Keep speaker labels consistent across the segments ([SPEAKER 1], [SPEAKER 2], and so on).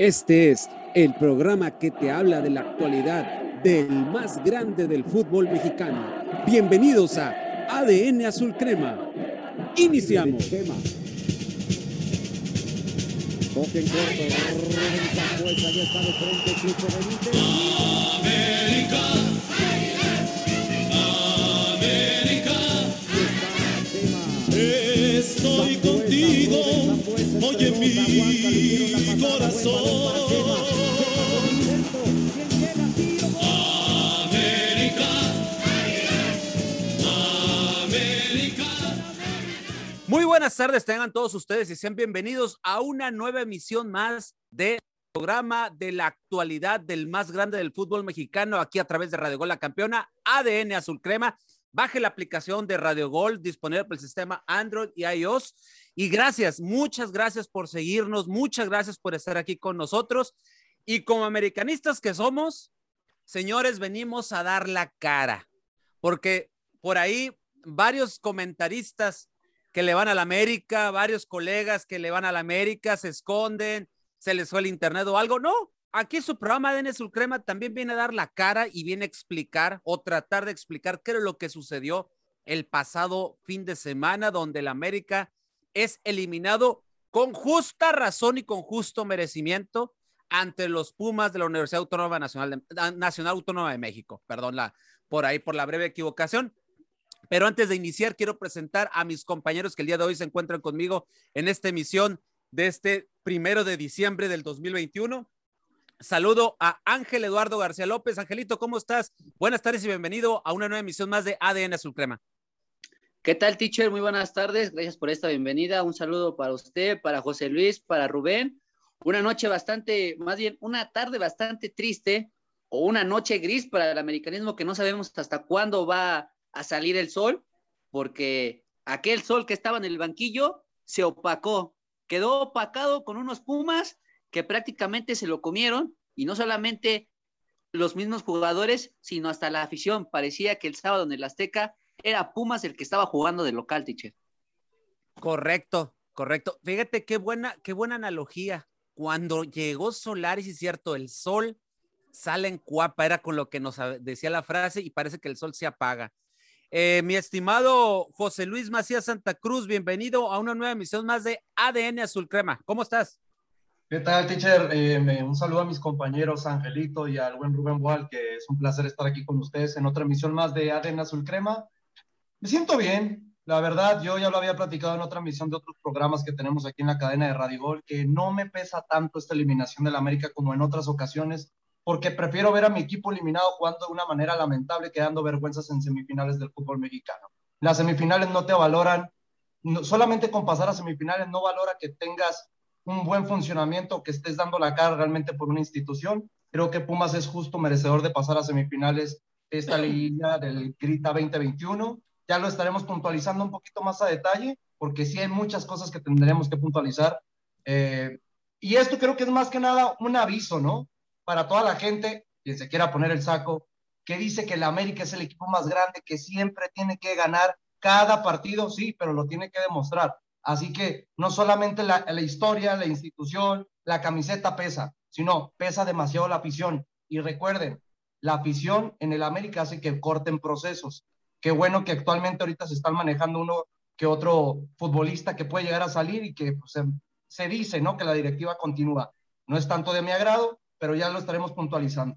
[SPEAKER 1] Este es el programa que te habla de la actualidad del más grande del fútbol mexicano. Bienvenidos a ADN Azul Crema. Iniciamos.
[SPEAKER 2] Contigo, oye mi corazón. América, América.
[SPEAKER 3] Muy buenas tardes, tengan todos ustedes y sean bienvenidos a una nueva emisión más de programa de la actualidad del más grande del fútbol mexicano aquí a través de Radio Gol La Campeona, ADN Azul Crema. Baje la aplicación de Radio Gol disponible por el sistema Android y iOS. Y gracias, muchas gracias por seguirnos, muchas gracias por estar aquí con nosotros. Y como americanistas que somos, señores, venimos a dar la cara, porque por ahí varios comentaristas que le van a la América, varios colegas que le van a la América, se esconden, se les fue el internet o algo. No, aquí su programa de Crema también viene a dar la cara y viene a explicar o tratar de explicar qué era lo que sucedió el pasado fin de semana, donde la América es eliminado con justa razón y con justo merecimiento ante los Pumas de la Universidad Autónoma Nacional, de, Nacional Autónoma de México. Perdón, la, por ahí, por la breve equivocación. Pero antes de iniciar, quiero presentar a mis compañeros que el día de hoy se encuentran conmigo en esta emisión de este primero de diciembre del 2021. Saludo a Ángel Eduardo García López. Angelito, ¿cómo estás? Buenas tardes y bienvenido a una nueva emisión más de ADN Azul.
[SPEAKER 4] ¿Qué tal, teacher? Muy buenas tardes. Gracias por esta bienvenida. Un saludo para usted, para José Luis, para Rubén. Una noche bastante, más bien, una tarde bastante triste o una noche gris para el americanismo que no sabemos hasta cuándo va a salir el sol, porque aquel sol que estaba en el banquillo se opacó, quedó opacado con unos pumas que prácticamente se lo comieron y no solamente los mismos jugadores, sino hasta la afición. Parecía que el sábado en el Azteca era Pumas el que estaba jugando de local, teacher.
[SPEAKER 3] Correcto, correcto. Fíjate qué buena, qué buena analogía. Cuando llegó Solaris, es cierto, el sol sale en cuapa, era con lo que nos decía la frase y parece que el sol se apaga. Eh, mi estimado José Luis Macías Santa Cruz, bienvenido a una nueva emisión más de ADN Azul Crema. ¿Cómo estás?
[SPEAKER 5] ¿Qué tal, teacher? Eh, un saludo a mis compañeros Angelito y al buen Rubén Boal, que es un placer estar aquí con ustedes en otra emisión más de ADN Azul Crema. Me siento bien, la verdad, yo ya lo había platicado en otra emisión de otros programas que tenemos aquí en la cadena de Radio Gol, que no me pesa tanto esta eliminación del América como en otras ocasiones, porque prefiero ver a mi equipo eliminado jugando de una manera lamentable, quedando vergüenzas en semifinales del fútbol mexicano. Las semifinales no te valoran, solamente con pasar a semifinales no valora que tengas un buen funcionamiento, que estés dando la cara realmente por una institución. Creo que Pumas es justo merecedor de pasar a semifinales esta liguilla del Grita 2021. Ya lo estaremos puntualizando un poquito más a detalle, porque sí hay muchas cosas que tendremos que puntualizar. Eh, y esto creo que es más que nada un aviso, ¿no? Para toda la gente, quien se quiera poner el saco, que dice que el América es el equipo más grande, que siempre tiene que ganar cada partido, sí, pero lo tiene que demostrar. Así que no solamente la, la, historia, la institución, la camiseta pesa, sino pesa demasiado la afición. Y recuerden, la afición en el América hace que corten procesos. Qué bueno que actualmente ahorita se están manejando uno que otro futbolista que puede llegar a salir y que pues, se, se dice, ¿no? Que la directiva continúa. No es tanto de mi agrado, pero ya lo estaremos puntualizando.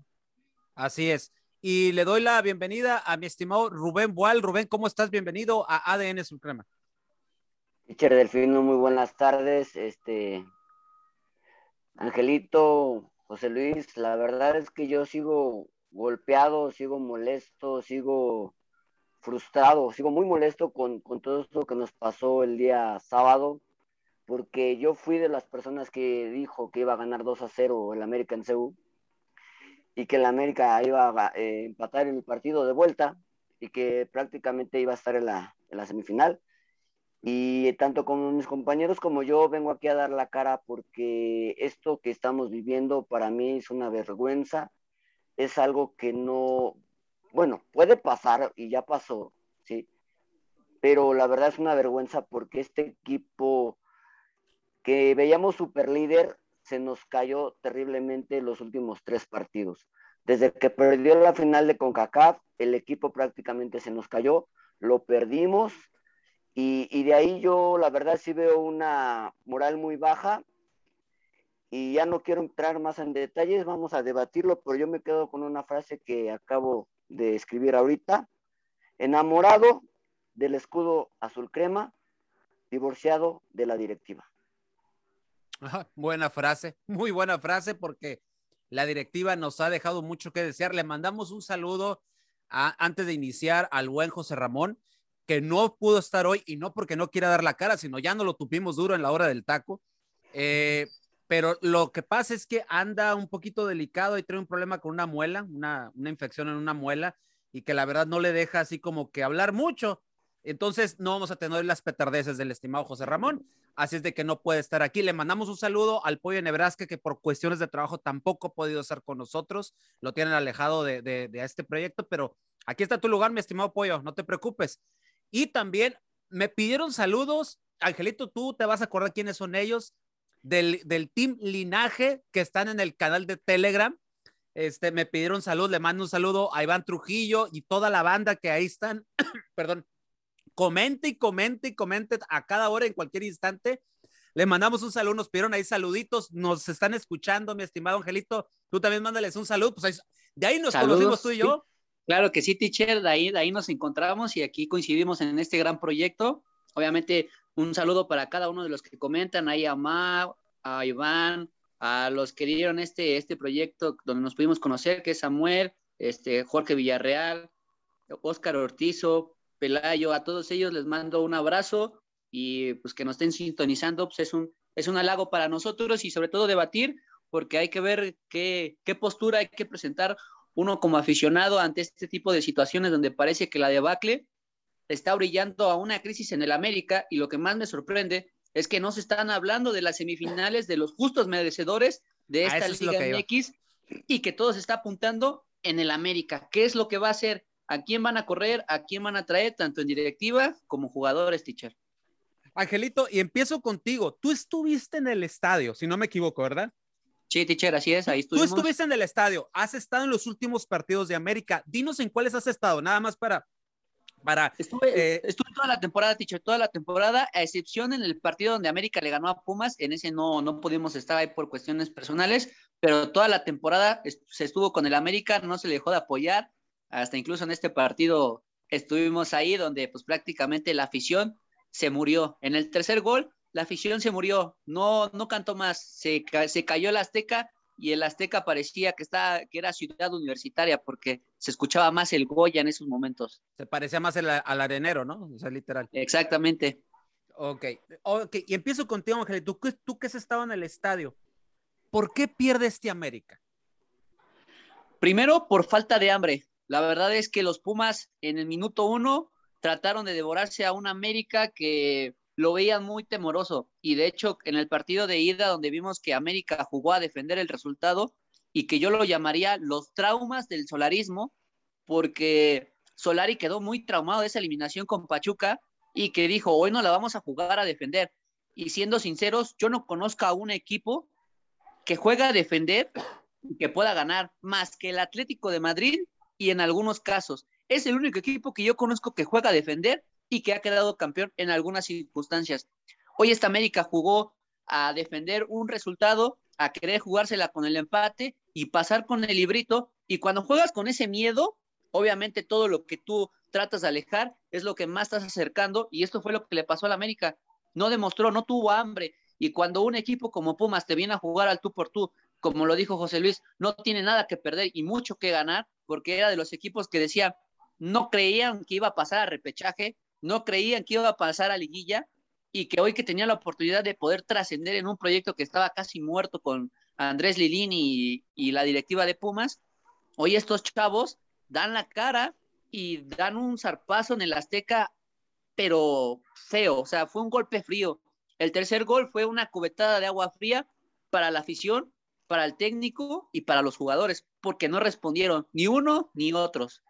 [SPEAKER 3] Así es. Y le doy la bienvenida a mi estimado Rubén Boal. Rubén, ¿cómo estás? Bienvenido a ADN Suprema.
[SPEAKER 6] Teacher Delfino, muy buenas tardes. Este, Angelito, José Luis, la verdad es que yo sigo golpeado, sigo molesto, sigo frustrado, sigo muy molesto con, con todo esto que nos pasó el día sábado, porque yo fui de las personas que dijo que iba a ganar 2 a 0 el América en CEU y que el América iba a eh, empatar el partido de vuelta y que prácticamente iba a estar en la, en la semifinal. Y tanto como mis compañeros como yo vengo aquí a dar la cara porque esto que estamos viviendo para mí es una vergüenza, es algo que no, bueno, puede pasar y ya pasó, ¿sí? Pero la verdad es una vergüenza porque este equipo que veíamos super líder se nos cayó terriblemente los últimos tres partidos. Desde que perdió la final de CONCACAF, el equipo prácticamente se nos cayó, lo perdimos y, y de ahí yo la verdad sí veo una moral muy baja y ya no quiero entrar más en detalles, vamos a debatirlo, pero yo me quedo con una frase que acabo de escribir ahorita. Enamorado del escudo azul crema, divorciado de la directiva.
[SPEAKER 3] buena frase, muy buena frase porque la directiva nos ha dejado mucho que desear. Le mandamos un saludo antes de iniciar al buen José Ramón, que no pudo estar hoy y no porque no quiera dar la cara, sino ya no lo tupimos duro en la hora del taco. Eh, pero lo que pasa es que anda un poquito delicado y trae un problema con una muela, una, una infección en una muela y que la verdad no le deja así como que hablar mucho. Entonces no vamos a tener las petardeces del estimado José Ramón, así es de que no puede estar aquí. Le mandamos un saludo al Pollo Nebraska que por cuestiones de trabajo tampoco ha podido estar con nosotros, lo tienen alejado de, de, de este proyecto, pero aquí está tu lugar, mi estimado Pollo, no te preocupes. Y también me pidieron saludos, Angelito, tú te vas a acordar quiénes son ellos, del, del Team Linaje que están en el canal de Telegram. Este, me pidieron salud, le mando un saludo a Iván Trujillo y toda la banda que ahí están, perdón, comente y comente y comente a cada hora, en cualquier instante. Le mandamos un saludo, nos pidieron ahí saluditos, nos están escuchando, mi estimado Angelito. Tú también mándales un saludo, pues ahí, de ahí nos Saludos, conocimos tú y yo.
[SPEAKER 4] Sí. Claro que sí, teacher, de ahí, de ahí nos encontramos y aquí coincidimos en este gran proyecto. Obviamente, un saludo para cada uno de los que comentan, ahí a Ma, a Iván, a los que dieron este, este proyecto donde nos pudimos conocer, que es Samuel, este, Jorge Villarreal, Óscar Ortizo, Pelayo, a todos ellos les mando un abrazo y pues que nos estén sintonizando, pues es un, es un halago para nosotros y sobre todo debatir, porque hay que ver qué, qué postura hay que presentar uno como aficionado ante este tipo de situaciones donde parece que la debacle está brillando a una crisis en el América y lo que más me sorprende es que no se están hablando de las semifinales de los justos merecedores de esta Liga MX y que todo se está apuntando en el América. ¿Qué es lo que va a hacer? ¿A quién van a correr? ¿A quién van a traer? Tanto en directiva como jugadores, teacher.
[SPEAKER 3] Angelito, y empiezo contigo. Tú estuviste en el estadio, si no me equivoco, ¿verdad?
[SPEAKER 4] Sí, teacher, así es, ahí estuvimos.
[SPEAKER 3] Tú estuviste en el estadio, has estado en los últimos partidos de América. Dinos en cuáles has estado, nada más para para,
[SPEAKER 4] estuve, eh, estuve, toda la temporada, teacher, toda la temporada, a excepción en el partido donde América le ganó a Pumas, en ese no, no pudimos estar ahí por cuestiones personales, pero toda la temporada se estuvo con el América, no se le dejó de apoyar, hasta incluso en este partido estuvimos ahí donde pues prácticamente la afición se murió. En el tercer gol, la afición se murió, no, no cantó más, se, se cayó el Azteca y el Azteca parecía que, está, que era ciudad universitaria porque se escuchaba más el Goya en esos momentos.
[SPEAKER 3] Se parecía más el, al arenero, ¿no? O sea, literal.
[SPEAKER 4] Exactamente.
[SPEAKER 3] Ok, ok, y empiezo contigo, Ángel. ¿Tú, tú que has estado en el estadio, ¿por qué pierde este América?
[SPEAKER 4] Primero, por falta de hambre. La verdad es que los Pumas en el minuto uno trataron de devorarse a un América que lo veían muy temoroso. Y de hecho, en el partido de ida, donde vimos que América jugó a defender el resultado y que yo lo llamaría los traumas del solarismo, porque Solari quedó muy traumado de esa eliminación con Pachuca y que dijo, hoy no la vamos a jugar a defender. Y siendo sinceros, yo no conozco a un equipo que juega a defender y que pueda ganar más que el Atlético de Madrid y en algunos casos. Es el único equipo que yo conozco que juega a defender y que ha quedado campeón en algunas circunstancias. Hoy esta América jugó a defender un resultado, a querer jugársela con el empate y pasar con el librito. Y cuando juegas con ese miedo, obviamente todo lo que tú tratas de alejar es lo que más estás acercando. Y esto fue lo que le pasó a la América. No demostró, no tuvo hambre. Y cuando un equipo como Pumas te viene a jugar al tú por tú, como lo dijo José Luis, no tiene nada que perder y mucho que ganar, porque era de los equipos que decía, no creían que iba a pasar a repechaje, no creían que iba a pasar a liguilla y que hoy que tenía la oportunidad de poder trascender en un proyecto que estaba casi muerto con Andrés Lilini y, la directiva de Pumas, hoy estos chavos dan la cara y dan un zarpazo en el Azteca, pero feo, o sea, fue un golpe frío. El tercer gol fue una cubetada de agua fría para la afición, para el técnico y para los jugadores, porque no respondieron ni uno ni otros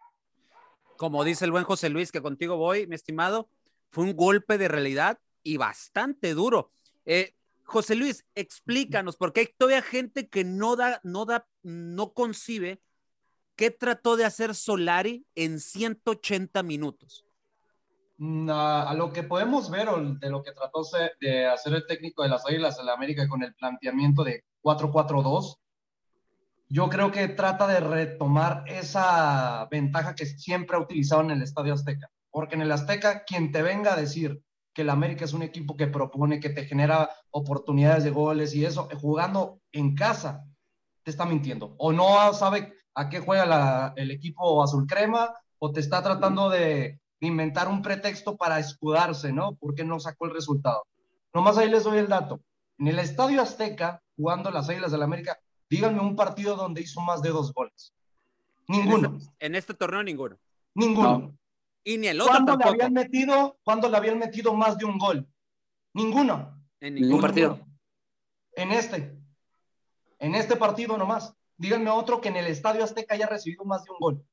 [SPEAKER 3] como dice el buen José Luis, que contigo voy, mi estimado, fue un golpe de realidad y bastante duro. Eh, José Luis, explícanos, porque hay todavía gente que no da, no da, no concibe qué trató de hacer Solari en 180 minutos.
[SPEAKER 5] Mm, A, lo que podemos ver o de lo que trató de hacer el técnico de las Águilas de la América con el planteamiento de 4-4-2, yo creo que trata de retomar esa ventaja que siempre ha utilizado en el Estadio Azteca. Porque en el Azteca, quien te venga a decir que el América es un equipo que propone, que te genera oportunidades de goles y eso, jugando en casa, te está mintiendo. O no sabe a qué juega la- el equipo azul crema, o te está tratando de inventar un pretexto para escudarse, ¿no? Porque no sacó el resultado. Nomás ahí les doy el dato. En el Estadio Azteca, jugando las Águilas del América, díganme un partido donde hizo más de dos goles. Ninguno,
[SPEAKER 3] En este, en este torneo ninguno.
[SPEAKER 5] ninguno.
[SPEAKER 3] Y ni el otro
[SPEAKER 5] ¿Cuándo le
[SPEAKER 3] tampoco.
[SPEAKER 5] habían metido, cuándo le habían metido más de un gol? Ninguno.
[SPEAKER 3] En
[SPEAKER 4] Ningún
[SPEAKER 3] ninguno.
[SPEAKER 4] partido.
[SPEAKER 5] En este. En este partido nomás. Díganme otro que en el Estadio Azteca haya recibido más de un gol.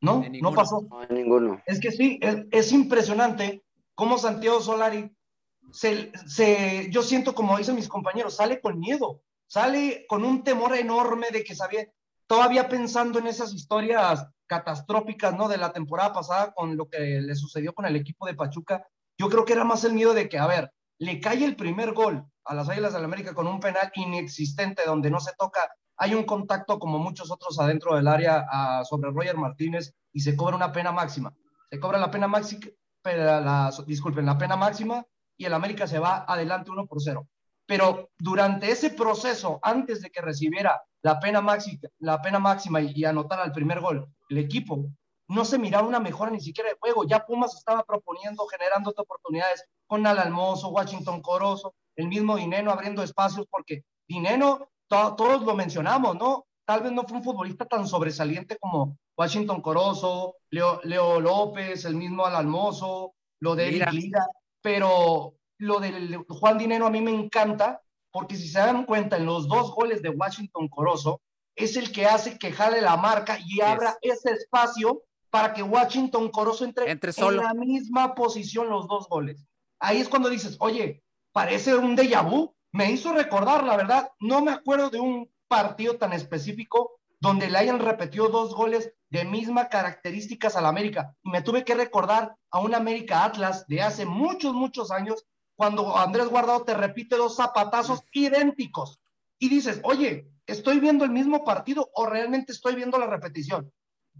[SPEAKER 5] ¿No? No
[SPEAKER 3] ninguno.
[SPEAKER 5] pasó.
[SPEAKER 6] No, ninguno.
[SPEAKER 5] Es que sí, es, es impresionante cómo Santiago Solari se, se, yo siento como dicen mis compañeros, sale con miedo, sale con un temor enorme de que sabía, todavía pensando en esas historias catastróficas, ¿no? De la temporada pasada con lo que le sucedió con el equipo de Pachuca. Yo creo que era más el miedo de que, a ver, le cae el primer gol a las Águilas del la América con un penal inexistente donde no se toca, hay un contacto como muchos otros adentro del área a, sobre Roger Martínez y se cobra una pena máxima. Se cobra la pena máxima, la, disculpen, la pena máxima y el América se va adelante 1 por 0. Pero durante ese proceso, antes de que recibiera la pena máxima, la pena máxima y, y anotara el primer gol, el equipo no se miraba una mejora ni siquiera de juego. Ya Pumas estaba proponiendo, generando oportunidades con Al Almozo, Washington Corozo, el mismo Dineno abriendo espacios, porque Dineno, to todos lo mencionamos, ¿no? Tal vez no fue un futbolista tan sobresaliente como Washington Corozo, Leo, Leo López, el mismo Al Almozo, lo de Eric Lira, pero lo de Juan Dinero a mí me encanta, porque si se dan cuenta, en los dos goles de Washington Corozo, es el que hace que jale la marca y abra yes. ese espacio para que Washington Corozo entre,
[SPEAKER 3] entre solo.
[SPEAKER 5] en la misma posición los dos goles. Ahí es cuando dices, oye, parece un déjà vu. Me hizo recordar, la verdad, no me acuerdo de un partido tan específico donde le hayan repetido dos goles de mismas características al América. Y me tuve que recordar a un América Atlas de hace muchos, muchos años, cuando Andrés Guardado te repite dos zapatazos idénticos. Y dices, oye, ¿estoy viendo el mismo partido o realmente estoy viendo la repetición?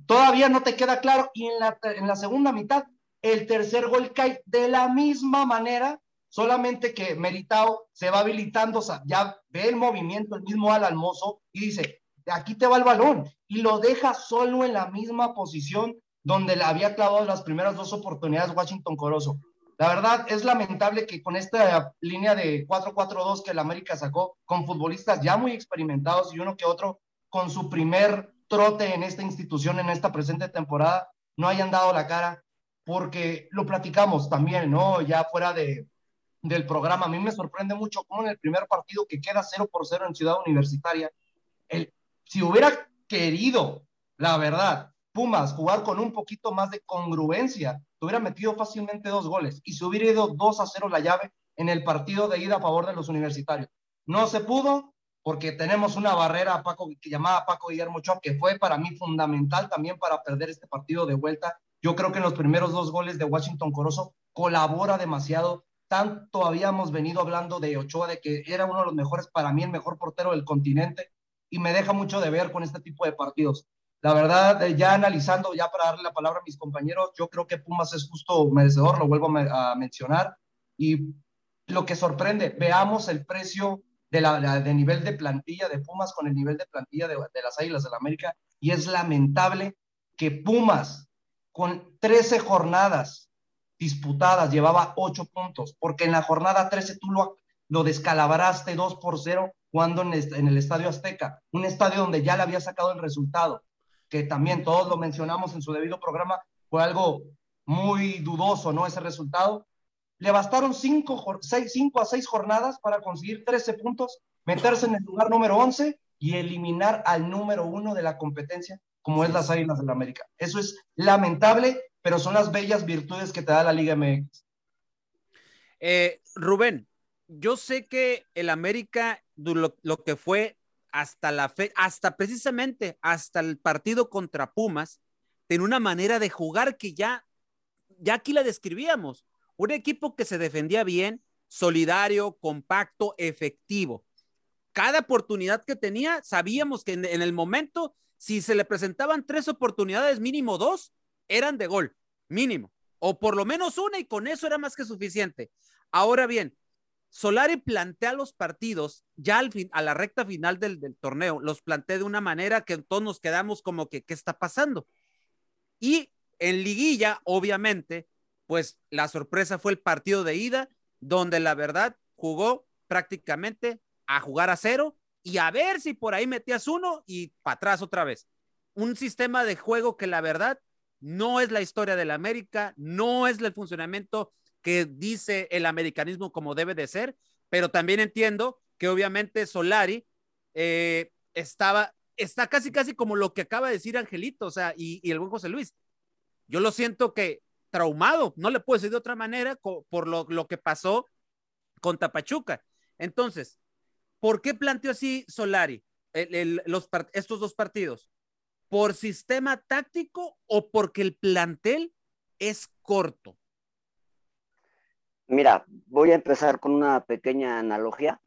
[SPEAKER 5] Todavía no te queda claro. Y en la, en la segunda mitad, el tercer gol cae de la misma manera, solamente que Meritao se va habilitando, ya ve el movimiento, el mismo Al y dice, aquí te va el balón, y lo deja solo en la misma posición donde le había clavado las primeras dos oportunidades Washington Corozo. La verdad es lamentable que con esta línea de 4-4-2 que el América sacó, con futbolistas ya muy experimentados y uno que otro con su primer trote en esta institución en esta presente temporada, no hayan dado la cara, porque lo platicamos también, ¿no? Ya fuera de, del programa, a mí me sorprende mucho cómo en el primer partido que queda 0 por 0 en Ciudad Universitaria, el, si hubiera querido, la verdad, Pumas jugar con un poquito más de congruencia, te hubiera metido fácilmente dos goles y se hubiera ido 2 a 0 la llave en el partido de ida a favor de los universitarios. No se pudo porque tenemos una barrera Paco, que llamaba Paco Guillermo Ochoa, que fue para mí fundamental también para perder este partido de vuelta. Yo creo que en los primeros dos goles de Washington Corozo colabora demasiado. Tanto habíamos venido hablando de Ochoa, de que era uno de los mejores, para mí el mejor portero del continente, y me deja mucho de ver con este tipo de partidos. La verdad, ya analizando, ya para darle la palabra a mis compañeros, yo creo que Pumas es justo merecedor, lo vuelvo a mencionar. Y lo que sorprende, veamos el precio de, de nivel de plantilla de Pumas con el nivel de plantilla de, las Águilas de la América. Y es lamentable que Pumas, con 13 jornadas disputadas, llevaba 8 puntos, porque en la jornada 13 tú lo, lo descalabraste 2 por 0 jugando en el, en el Estadio Azteca, un estadio donde ya le había sacado el resultado que también todos lo mencionamos en su debido programa, fue algo muy dudoso, ¿no? Ese resultado. Le bastaron 5 a 6 jornadas para conseguir 13 puntos, meterse en el lugar número 11 y eliminar al número 1 de la competencia, como es las Águilas del la América. Eso es lamentable, pero son las bellas virtudes que te da la Liga MX.
[SPEAKER 3] Eh, Rubén, yo sé que el América, lo, que fue hasta la fe, hasta precisamente hasta el partido contra Pumas, tiene una manera de jugar que ya, ya aquí la describíamos. Un equipo que se defendía bien, solidario, compacto, efectivo. Cada oportunidad que tenía, sabíamos que en el momento, si se le presentaban tres oportunidades, mínimo dos, eran de gol, mínimo. O por lo menos una y con eso era más que suficiente. Ahora bien, Solari plantea los partidos ya al fin, a la recta final del, torneo, los plantea de una manera que todos nos quedamos como que, ¿qué está pasando? Y en liguilla, obviamente, pues la sorpresa fue el partido de ida, donde la verdad jugó prácticamente a jugar a cero y a ver si por ahí metías uno y para atrás otra vez. Un sistema de juego que la verdad no es la historia de la América, no es el funcionamiento que dice el americanismo como debe de ser, pero también entiendo que obviamente Solari eh, estaba, está casi, casi como lo que acaba de decir Angelito, o sea, y, el buen José Luis. Yo lo siento que traumado, no le puedo decir de otra manera por lo, lo que pasó con Tapachuca. Entonces, ¿por qué planteó así Solari estos dos partidos? ¿Por sistema táctico o porque el plantel es corto?
[SPEAKER 6] Mira, voy a empezar con una pequeña analogía,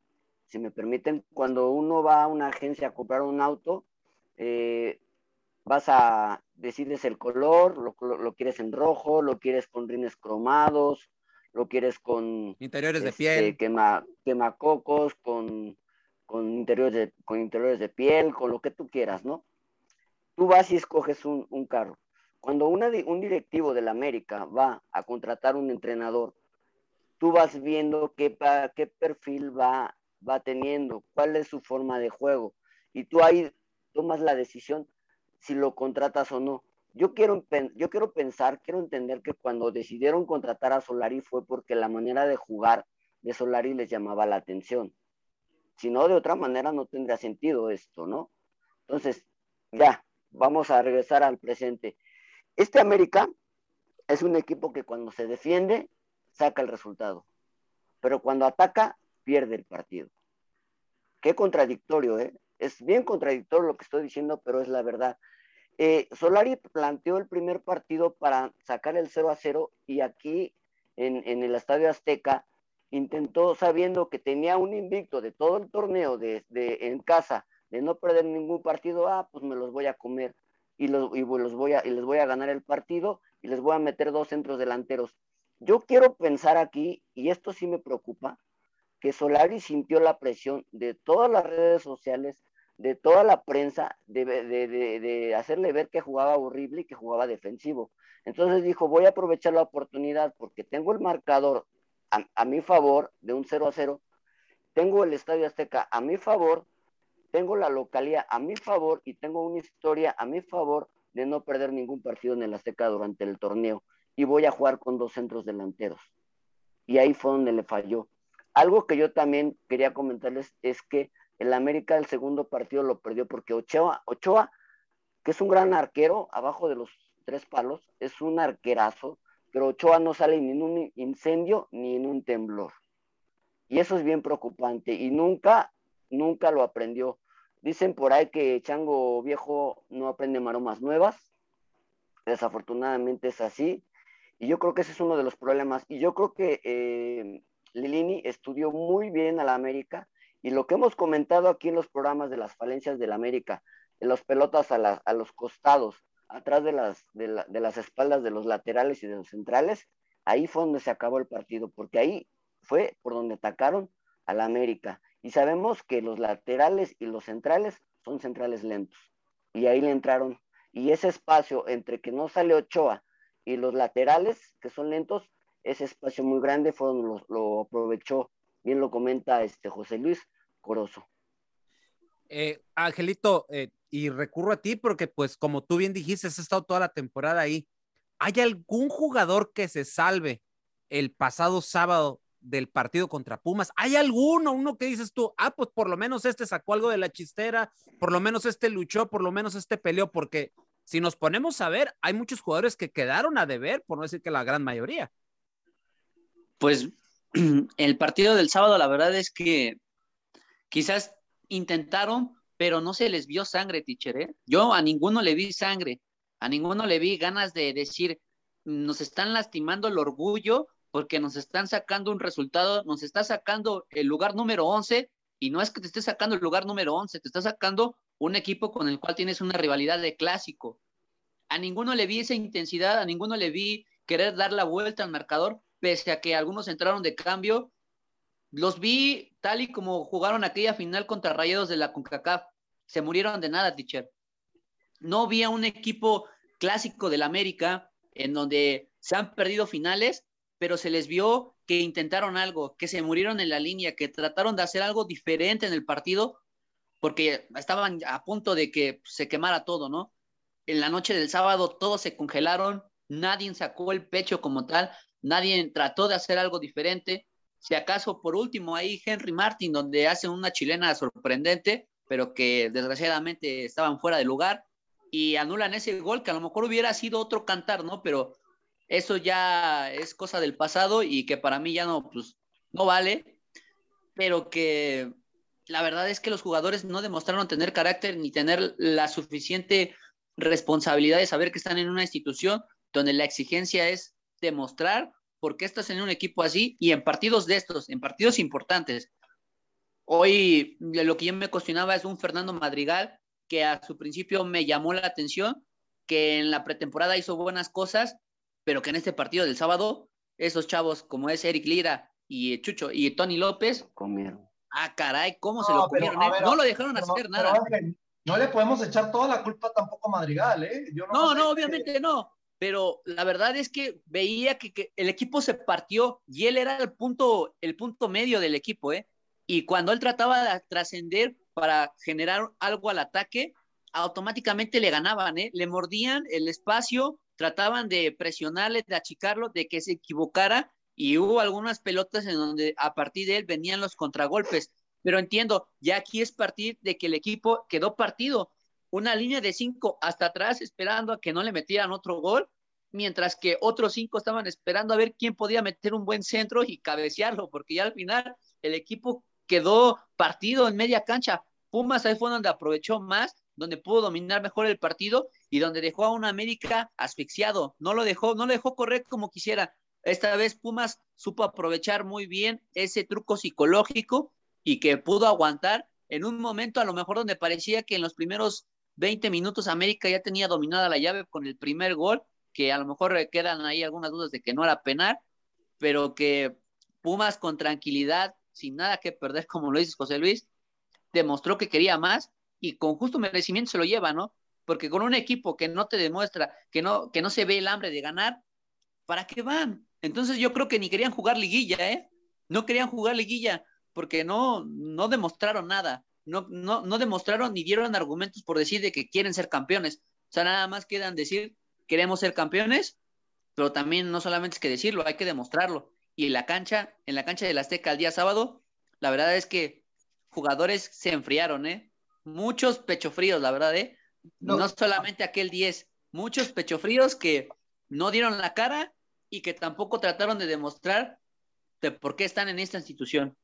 [SPEAKER 6] si me permiten. Cuando uno va a una agencia a comprar un auto, eh, vas a, decides el color, lo, lo, lo, quieres en rojo, lo quieres con rines cromados, lo quieres con...
[SPEAKER 3] Interiores este, de piel.
[SPEAKER 6] Quema, quemacocos, con, con, interiores de, con interiores de piel, con lo que tú quieras, ¿no? Tú vas y escoges un, un carro. Cuando una, un directivo de la América va a contratar un entrenador tú vas viendo qué, qué perfil va, va teniendo, cuál es su forma de juego. Y tú ahí tomas la decisión si lo contratas o no. Yo quiero, yo quiero pensar, quiero entender que cuando decidieron contratar a Solari fue porque la manera de jugar de Solari les llamaba la atención. Si no, de otra manera no tendría sentido esto, ¿no? Entonces, ya, vamos a regresar al presente. Este América es un equipo que cuando se defiende saca el resultado. Pero cuando ataca, pierde el partido. Qué contradictorio, ¿eh? Es bien contradictorio lo que estoy diciendo, pero es la verdad. Eh, Solari planteó el primer partido para sacar el 0 a 0 y aquí en, el Estadio Azteca intentó, sabiendo que tenía un invicto de todo el torneo de, en casa, de no perder ningún partido, ah, pues me los voy a comer y, los, y, los voy a, y les voy a ganar el partido y les voy a meter dos centros delanteros. Yo quiero pensar aquí, y esto sí me preocupa, que Solari sintió la presión de todas las redes sociales, de toda la prensa, de, de, de, hacerle ver que jugaba horrible y que jugaba defensivo. Entonces dijo, voy a aprovechar la oportunidad porque tengo el marcador a, a mi favor de un 0 a 0, tengo el Estadio Azteca a mi favor, tengo la localía a mi favor y tengo una historia a mi favor de no perder ningún partido en el Azteca durante el torneo y voy a jugar con dos centros delanteros. Y ahí fue donde le falló. Algo que yo también quería comentarles es que el América el segundo partido lo perdió porque Ochoa, Ochoa, que es un gran arquero, abajo de los tres palos, es un arquerazo, pero Ochoa no sale ni en un incendio ni en un temblor. Y eso es bien preocupante y nunca, nunca lo aprendió. Dicen por ahí que Chango Viejo no aprende maromas nuevas. Desafortunadamente es así. Y yo creo que ese es uno de los problemas. Y yo creo que eh, Lilini estudió muy bien a la América y lo que hemos comentado aquí en los programas de las falencias de la América, de las pelotas a, a los costados, atrás de las, de, la, de las espaldas de los laterales y de los centrales, ahí fue donde se acabó el partido, porque ahí fue por donde atacaron a la América. Y sabemos que los laterales y los centrales son centrales lentos. Y ahí le entraron. Y ese espacio entre que no sale Ochoa y los laterales, que son lentos, ese espacio muy grande fue lo, lo aprovechó, bien lo comenta este José Luis Corozo.
[SPEAKER 3] Eh, Angelito, eh, y recurro a ti porque, pues, como tú bien dijiste, has estado toda la temporada ahí. ¿Hay algún jugador que se salve el pasado sábado del partido contra Pumas? ¿Hay alguno, uno que dices tú, ah, pues por lo menos este sacó algo de la chistera, por lo menos este luchó, por lo menos este peleó, porque si nos ponemos a ver, hay muchos jugadores que quedaron a deber, por no decir que la gran mayoría.
[SPEAKER 4] Pues el partido del sábado, la verdad es que quizás intentaron, pero no se les vio sangre, teacher. ¿eh? Yo a ninguno le vi sangre, a ninguno le vi ganas de decir, nos están lastimando el orgullo porque nos están sacando un resultado, nos está sacando el lugar número 11 y no es que te esté sacando el lugar número 11, te está sacando un equipo con el cual tienes una rivalidad de clásico. A ninguno le vi esa intensidad, a ninguno le vi querer dar la vuelta al marcador, pese a que algunos entraron de cambio. Los vi tal y como jugaron aquella final contra Rayados de la CONCACAF. Se murieron de nada, teacher. No vi a un equipo clásico del América en donde se han perdido finales, pero se les vio que intentaron algo, que se murieron en la línea, que trataron de hacer algo diferente en el partido, porque estaban a punto de que se quemara todo, ¿no? En la noche del sábado todos se congelaron, nadie sacó el pecho como tal, nadie trató de hacer algo diferente. Si acaso, por último, ahí Henry Martin, donde hace una chilena sorprendente, pero que desgraciadamente estaban fuera de lugar y anulan ese gol que a lo mejor hubiera sido otro cantar, ¿no? Pero eso ya es cosa del pasado y que para mí ya no, pues, no vale, pero que la verdad es que los jugadores no demostraron tener carácter ni tener la suficiente responsabilidad de saber que están en una institución donde la exigencia es demostrar por qué estás en un equipo así y en partidos de estos, en partidos importantes. Hoy lo que yo me cuestionaba es un Fernando Madrigal que a su principio me llamó la atención, que en la pretemporada hizo buenas cosas, pero que en este partido del sábado, esos chavos como es Eric Lira y Chucho y Tony López,
[SPEAKER 6] comieron.
[SPEAKER 4] Ah, caray, ¿cómo se lo comieron? Eh? no lo dejaron hacer nada.
[SPEAKER 5] no le podemos echar toda la culpa tampoco a Madrigal, ¿eh?
[SPEAKER 4] no, no, obviamente no. Pero la verdad es que veía que, que, el equipo se partió y él era el punto, el punto medio del equipo, ¿eh? Y cuando él trataba de trascender para generar algo al ataque, automáticamente le ganaban, ¿eh? Le mordían el espacio, trataban de presionarle, de achicarlo, de que se equivocara y hubo algunas pelotas en donde a partir de él venían los contragolpes. Pero entiendo, ya aquí es partir de que el equipo quedó partido, una línea de cinco hasta atrás esperando a que no le metieran otro gol, mientras que otros cinco estaban esperando a ver quién podía meter un buen centro y cabecearlo, porque ya al final el equipo quedó partido en media cancha. Pumas ahí fue donde aprovechó más donde pudo dominar mejor el partido y donde dejó a un América asfixiado. No lo dejó, no lo dejó correr como quisiera. Esta vez Pumas supo aprovechar muy bien ese truco psicológico y que pudo aguantar en un momento a lo mejor donde parecía que en los primeros 20 minutos América ya tenía dominada la llave con el primer gol, que a lo mejor quedan ahí algunas dudas de que no era penal, pero que Pumas con tranquilidad, sin nada que perder, como lo dices José Luis, demostró que quería más y con justo merecimiento se lo lleva, ¿no? Porque con un equipo que no te demuestra, que no, que no se ve el hambre de ganar, ¿para qué van? Entonces yo creo que ni querían jugar liguilla, ¿eh? No querían jugar liguilla porque no, no demostraron nada, no, no, no demostraron ni dieron argumentos por decir de que quieren ser campeones. O sea, nada más quedan decir, queremos ser campeones, pero también no solamente es que decirlo, hay que demostrarlo. Y en la cancha, en la cancha del Azteca el día sábado, la verdad es que jugadores se enfriaron, ¿eh? Muchos pechofríos, la verdad, ¿eh? No, solamente aquel 10, muchos pechofríos que no dieron la cara y que tampoco trataron de demostrar de por qué están en esta institución.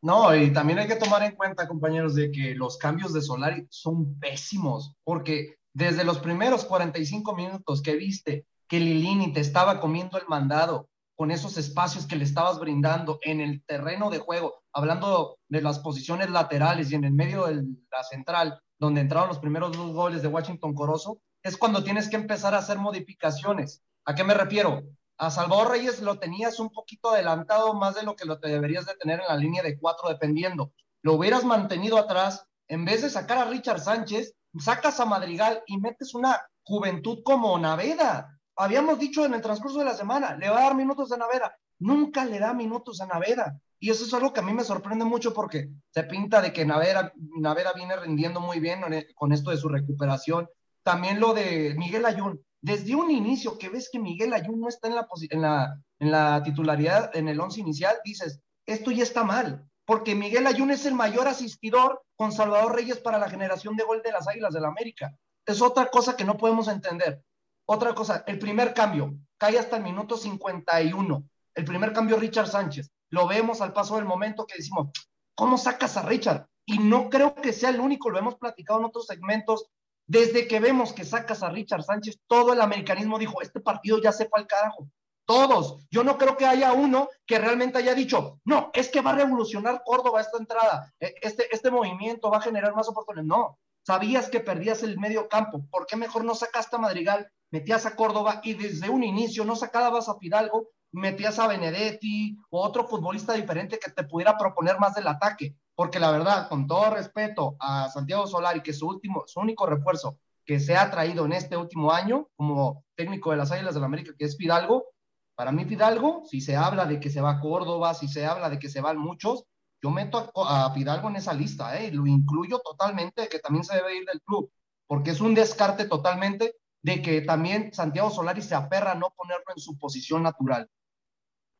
[SPEAKER 5] No, y también hay que tomar en cuenta, compañeros, de que los cambios de Solari son pésimos, porque desde los primeros 45 minutos que viste que Lilini te estaba comiendo el mandado, con esos espacios que le estabas brindando en el terreno de juego, hablando de las posiciones laterales y en el medio de la central, donde entraron los primeros dos goles de Washington Corozo, es cuando tienes que empezar a hacer modificaciones. ¿A qué me refiero? A Salvador Reyes lo tenías un poquito adelantado más de lo que lo te deberías de tener en la línea de cuatro, dependiendo. Lo hubieras mantenido atrás, en vez de sacar a Richard Sánchez, sacas a Madrigal y metes una juventud como Naveda habíamos dicho en el transcurso de la semana, le va a dar minutos a Navera. Nunca le da minutos a Navera. Y eso es algo que a mí me sorprende mucho porque se pinta de que Navera, Navera viene rindiendo muy bien con esto de su recuperación. También lo de Miguel Ayun. Desde un inicio que ves que Miguel Ayun no está en la, en la, en la titularidad, en el once inicial, dices, esto ya está mal. Porque Miguel Ayun es el mayor asistidor con Salvador Reyes para la generación de gol de las Águilas del la América. Es otra cosa que no podemos entender. Otra cosa, el primer cambio, cae hasta el minuto 51. El primer cambio, Richard Sánchez. Lo vemos al paso del momento que decimos, ¿cómo sacas a Richard? Y no creo que sea el único, lo hemos platicado en otros segmentos. Desde que vemos que sacas a Richard Sánchez, todo el americanismo dijo, este partido ya se fue al carajo. Todos. Yo no creo que haya uno que realmente haya dicho, no, es que va a revolucionar Córdoba esta entrada, e, este, este movimiento va a generar más oportunidades. No, sabías que perdías el medio campo. ¿Por qué mejor no sacaste a Madrigal, metías a Córdoba y desde un inicio no sacabas a Fidalgo, metías a Benedetti o otro futbolista diferente que te pudiera proponer más del ataque? Porque la verdad, con todo respeto a Santiago Solari, que su último, su único refuerzo que se ha traído en este último año como técnico de las Águilas del la América, que es Fidalgo, para mí Fidalgo, si se habla de que se va a Córdoba, si se habla de que se van muchos, yo meto a, Fidalgo en esa lista, ¿eh? lo incluyo totalmente, que también se debe ir del club, porque es un descarte totalmente de que también Santiago Solari se aferra a no ponerlo en su posición natural.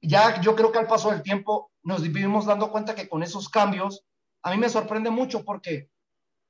[SPEAKER 5] Ya yo creo que al paso del tiempo nos vivimos dando cuenta que con esos cambios, a mí me sorprende mucho porque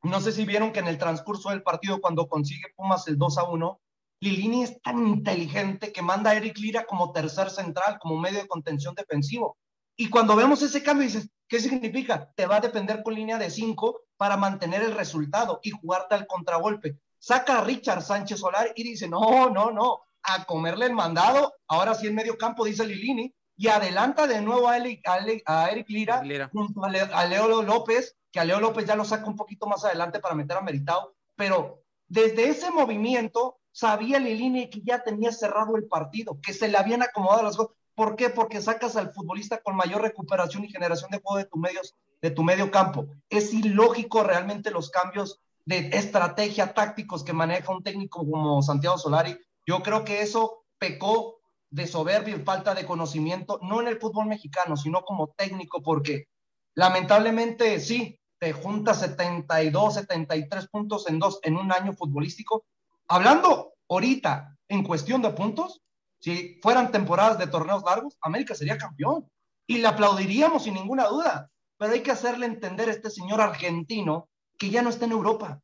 [SPEAKER 5] no sé si vieron que en el transcurso del partido, cuando consigue Pumas el 2 a 1, Lilini es tan inteligente que manda a Eric Lira como tercer central, como medio de contención defensivo. Y cuando vemos ese cambio, dices, ¿qué significa? Te va a depender con línea de cinco para mantener el resultado y jugarte al contragolpe. Saca a Richard Sánchez Solar y dice, no, no, no, a comerle el mandado, ahora sí en medio campo, dice Lilini, y adelanta de nuevo a, Eric Lira, junto a, Leo López, que a Leo López ya lo saca un poquito más adelante para meter a Meritao, pero desde ese movimiento sabía Lilini que ya tenía cerrado el partido, que se le habían acomodado las cosas. ¿Por qué? Porque sacas al futbolista con mayor recuperación y generación de juego de tu, medios, de tu medio campo. Es ilógico realmente los cambios de estrategia tácticos que maneja un técnico como Santiago Solari. Yo creo que eso pecó de soberbia y falta de conocimiento, no en el fútbol mexicano, sino como técnico, porque lamentablemente sí, te juntas 72, 73 puntos en dos en un año futbolístico. Hablando ahorita en cuestión de puntos, si fueran temporadas de torneos largos, América sería campeón y le aplaudiríamos sin ninguna duda. Pero hay que hacerle entender a este señor argentino que ya no está en Europa,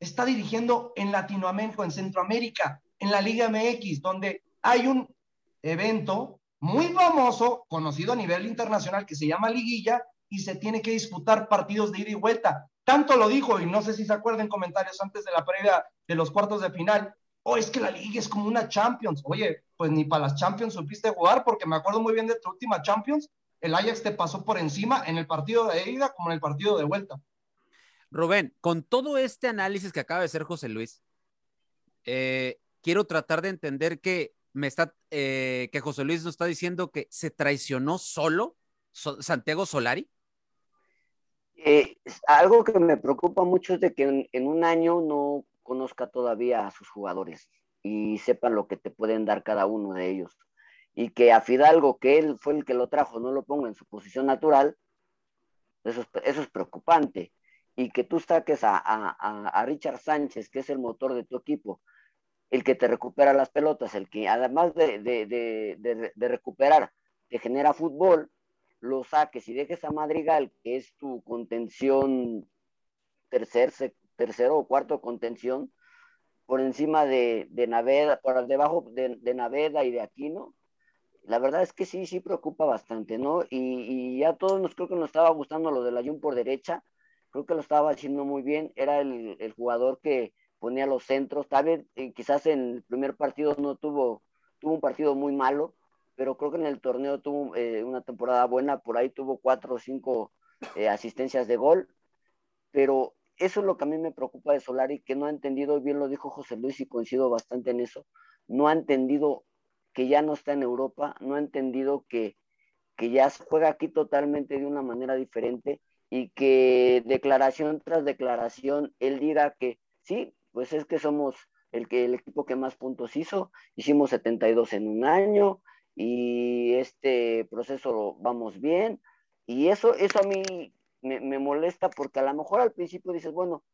[SPEAKER 5] está dirigiendo en Latinoamérica, en Centroamérica, en la Liga MX, donde hay un evento muy famoso, conocido a nivel internacional, que se llama Liguilla y se tiene que disputar partidos de ida y vuelta. Tanto lo dijo, y no sé si se acuerdan comentarios antes de la previa de los cuartos de final, oh, es que la liga es como una Champions. Oye, pues ni para las Champions supiste jugar, porque me acuerdo muy bien de tu última Champions, el Ajax te pasó por encima en el partido de ida como en el partido de vuelta.
[SPEAKER 3] Rubén, con todo este análisis que acaba de hacer José Luis, eh, quiero tratar de entender que me está, eh, que José Luis nos está diciendo que se traicionó solo Santiago Solari.
[SPEAKER 6] Eh, algo que me preocupa mucho es de que en, un año no conozca todavía a sus jugadores y sepan lo que te pueden dar cada uno de ellos. Y que a Fidalgo, que él fue el que lo trajo, no lo ponga en su posición natural, eso es, preocupante. Y que tú saques a, Richard Sánchez, que es el motor de tu equipo, el que te recupera las pelotas, el que además de, de recuperar, te genera fútbol, lo saques y dejes a Madrigal, que es tu contención tercer, tercero o cuarto contención, por encima de, de Naveda, por debajo de, de, Naveda y de Aquino, la verdad es que sí, sí preocupa bastante, ¿no? Y, ya todos nos creo que nos estaba gustando lo del Ayun por derecha, creo que lo estaba haciendo muy bien, era el, el jugador que ponía los centros, tal vez eh, quizás en el primer partido no tuvo, tuvo un partido muy malo, pero creo que en el torneo tuvo eh, una temporada buena, por ahí tuvo cuatro o cinco eh, asistencias de gol, pero eso es lo que a mí me preocupa de Solari, que no ha entendido, bien lo dijo José Luis y coincido bastante en eso, no ha entendido que ya no está en Europa, no ha entendido que, que ya juega aquí totalmente de una manera diferente y que declaración tras declaración él diga que sí, pues es que somos el, que, el equipo que más puntos hizo, hicimos 72 en un año, y este proceso vamos bien. Y eso, eso a mí me, molesta porque a lo mejor al principio dices, bueno,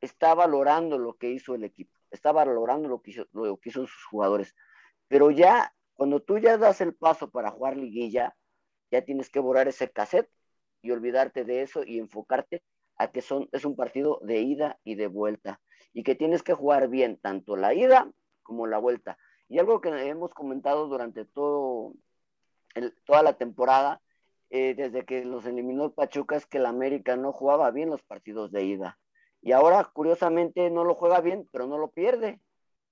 [SPEAKER 6] está valorando lo que hizo el equipo, está valorando lo que hizo, lo que hizo sus jugadores. Pero ya, cuando tú ya das el paso para jugar liguilla, ya tienes que borrar ese cassette y olvidarte de eso y enfocarte a que son, es un partido de ida y de vuelta y que tienes que jugar bien tanto la ida como la vuelta. Y algo que hemos comentado durante todo toda la temporada eh, desde que los eliminó Pachuca es que el América no jugaba bien los partidos de ida. Y ahora, curiosamente, no lo juega bien, pero no lo pierde.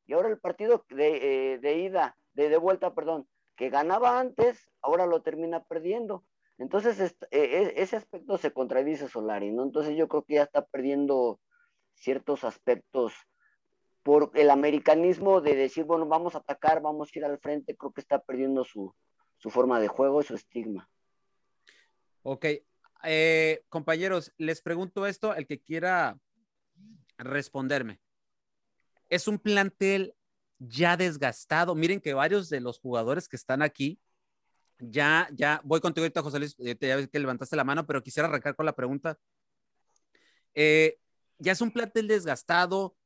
[SPEAKER 6] Y ahora el partido de, eh, ida, de, de, vuelta, perdón, que ganaba antes, ahora lo termina perdiendo. Entonces, e, e, ese aspecto se contradice Solari, ¿no? Entonces yo creo que ya está perdiendo ciertos aspectos por el americanismo de decir, bueno, vamos a atacar, vamos a ir al frente, creo que está perdiendo su, su forma de juego y su estigma.
[SPEAKER 3] Ok, eh, compañeros, les pregunto esto, el que quiera responderme. Es un plantel ya desgastado. Miren que varios de los jugadores que están aquí, ya, ya, voy contigo ahorita, José Luis, eh, ya ves que levantaste la mano, pero quisiera arrancar con la pregunta. Eh, ya es un plantel desgastado,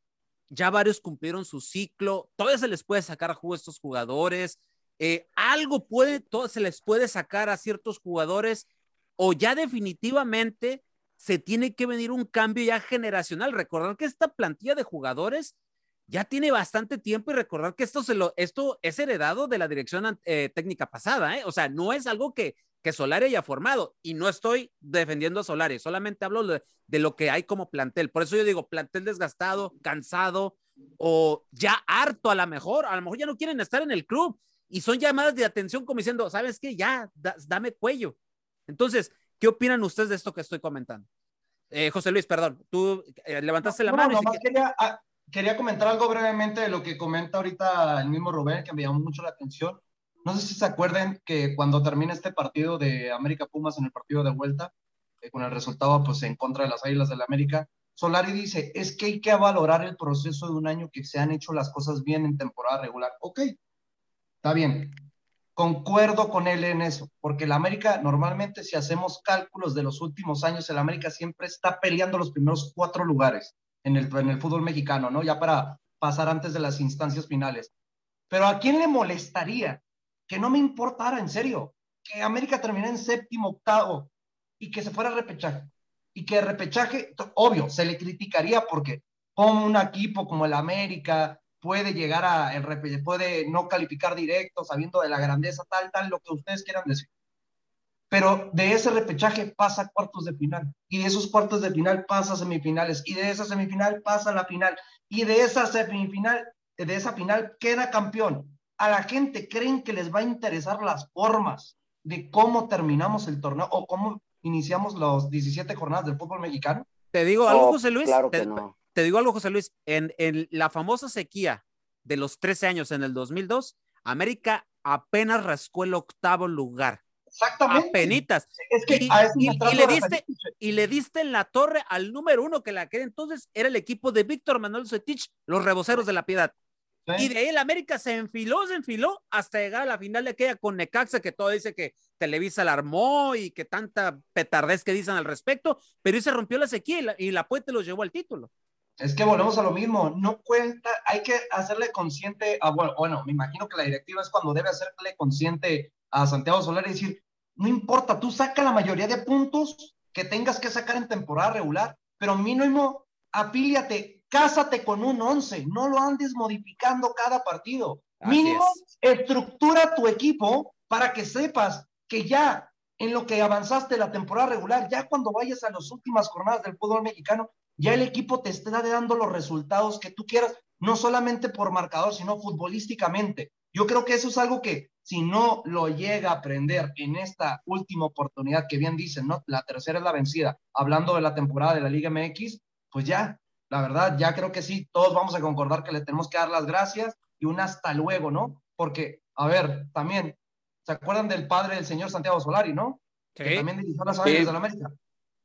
[SPEAKER 3] ya varios cumplieron su ciclo, todavía se les puede sacar a juego a estos jugadores, algo puede, todo se les puede sacar a ciertos jugadores o ya definitivamente se tiene que venir un cambio ya generacional. Recordar que esta plantilla de jugadores ya tiene bastante tiempo y recordar que esto, se lo, esto es heredado de la dirección eh, técnica pasada, ¿eh? o sea, no es algo que, que Solari haya formado y no estoy defendiendo a Solari, solamente hablo de, de lo que hay como plantel. Por eso yo digo, plantel desgastado, cansado o ya harto a lo mejor, a lo mejor ya no quieren estar en el club y son llamadas de atención como diciendo, ¿sabes qué? Ya, dame cuello. Entonces, ¿qué opinan ustedes de esto que estoy comentando? Eh, José Luis, perdón, tú eh, levantaste la mano.
[SPEAKER 5] quería, ah, quería, comentar algo brevemente de lo que comenta ahorita el mismo Rubén, que me llamó mucho la atención. No sé si se acuerden que cuando termina este partido de América Pumas en el partido de vuelta, eh, con el resultado pues en contra de las Águilas del la América, Solari dice, es que hay que valorar el proceso de un año que se han hecho las cosas bien en temporada regular. Ok, está bien, Concuerdo con él en eso, porque el América normalmente si hacemos cálculos de los últimos años, el América siempre está peleando los primeros cuatro lugares en el, en el fútbol mexicano, ¿no? Ya para pasar antes de las instancias finales. Pero ¿a quién le molestaría que no me importara, en serio, que América terminara en séptimo, octavo y que se fuera a repechaje? Y que repechaje, obvio, se le criticaría porque como un equipo como el América, puede llegar a, el, puede no calificar directo, sabiendo de la grandeza, tal, tal, lo que ustedes quieran decir. Pero de ese repechaje pasa a cuartos de final, y de esos cuartos de final pasa a semifinales, y de esa semifinal pasa a la final, y de esa semifinal, de esa final queda campeón. A la gente creen que les va a interesar las formas de cómo terminamos el torneo o cómo iniciamos los 17 jornadas del fútbol mexicano.
[SPEAKER 3] Te digo algo, José Luis. Claro que no te digo algo, José Luis, en, la famosa sequía de los 13 años en el 2002, América apenas rascó el octavo lugar.
[SPEAKER 5] Exactamente.
[SPEAKER 3] Apenitas. Es que y, le diste, y le diste en la torre al número uno que la que entonces era el equipo de Víctor Manuel Setich, los reboceros de la piedad. Y de ahí el América se enfiló, se enfiló hasta llegar a la final de aquella con Necaxa, que todo dice que Televisa la armó y que tanta petardez que dicen al respecto, pero ahí se rompió la sequía y la, y la Puente los llevó al título.
[SPEAKER 5] Es que volvemos a lo mismo, no cuenta, hay que hacerle consciente, a, bueno, bueno, me imagino que la directiva es cuando debe hacerle consciente a Santiago Soler y decir, no importa, tú saca la mayoría de puntos que tengas que sacar en temporada regular, pero mínimo afíliate, cásate con un 11, no lo andes modificando cada partido. mínimo estructura tu equipo para que sepas que ya en lo que avanzaste la temporada regular, ya cuando vayas a las últimas jornadas del fútbol mexicano, ya el equipo te está dando los resultados que tú quieras, no solamente por marcador, sino futbolísticamente. Yo creo que eso es algo que si no lo llega a aprender en esta última oportunidad que bien dicen, ¿no? La tercera es la vencida, hablando de la temporada de la Liga MX, pues ya, la verdad, ya creo que sí, todos vamos a concordar que le tenemos que dar las gracias y un hasta luego, ¿no? Porque, a ver, también, ¿se acuerdan del padre del señor Santiago Solari, no? Sí. Que también dirigió las Águilas de la América.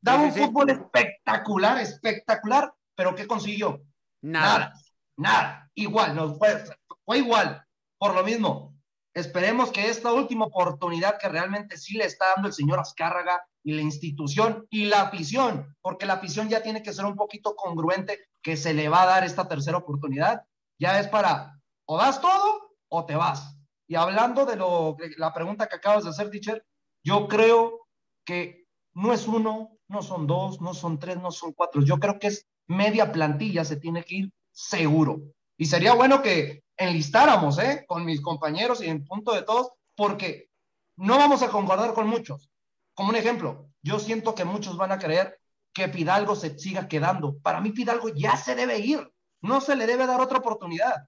[SPEAKER 5] Daba un fútbol espectacular, espectacular, pero ¿qué consiguió? Nada. Nada. Igual, no, fue, fue igual. Por lo mismo, esperemos que esta última oportunidad que realmente sí le está dando el señor Azcárraga y la institución y la afición, porque la afición ya tiene que ser un poquito congruente que se le va a dar esta tercera oportunidad, ya es para o das todo o te vas. Y hablando de lo, la pregunta que acabas de hacer, teacher, yo creo que no es uno, no son dos, no son tres, no son cuatro. Yo creo que es media plantilla, se tiene que ir seguro. Y sería bueno que enlistáramos, ¿eh? Con mis compañeros y en punto de todos, porque no vamos a concordar con muchos, Como un ejemplo, yo siento que muchos van a creer que Fidalgo se siga quedando. Para mí Fidalgo ya se debe ir, no se le debe dar otra oportunidad.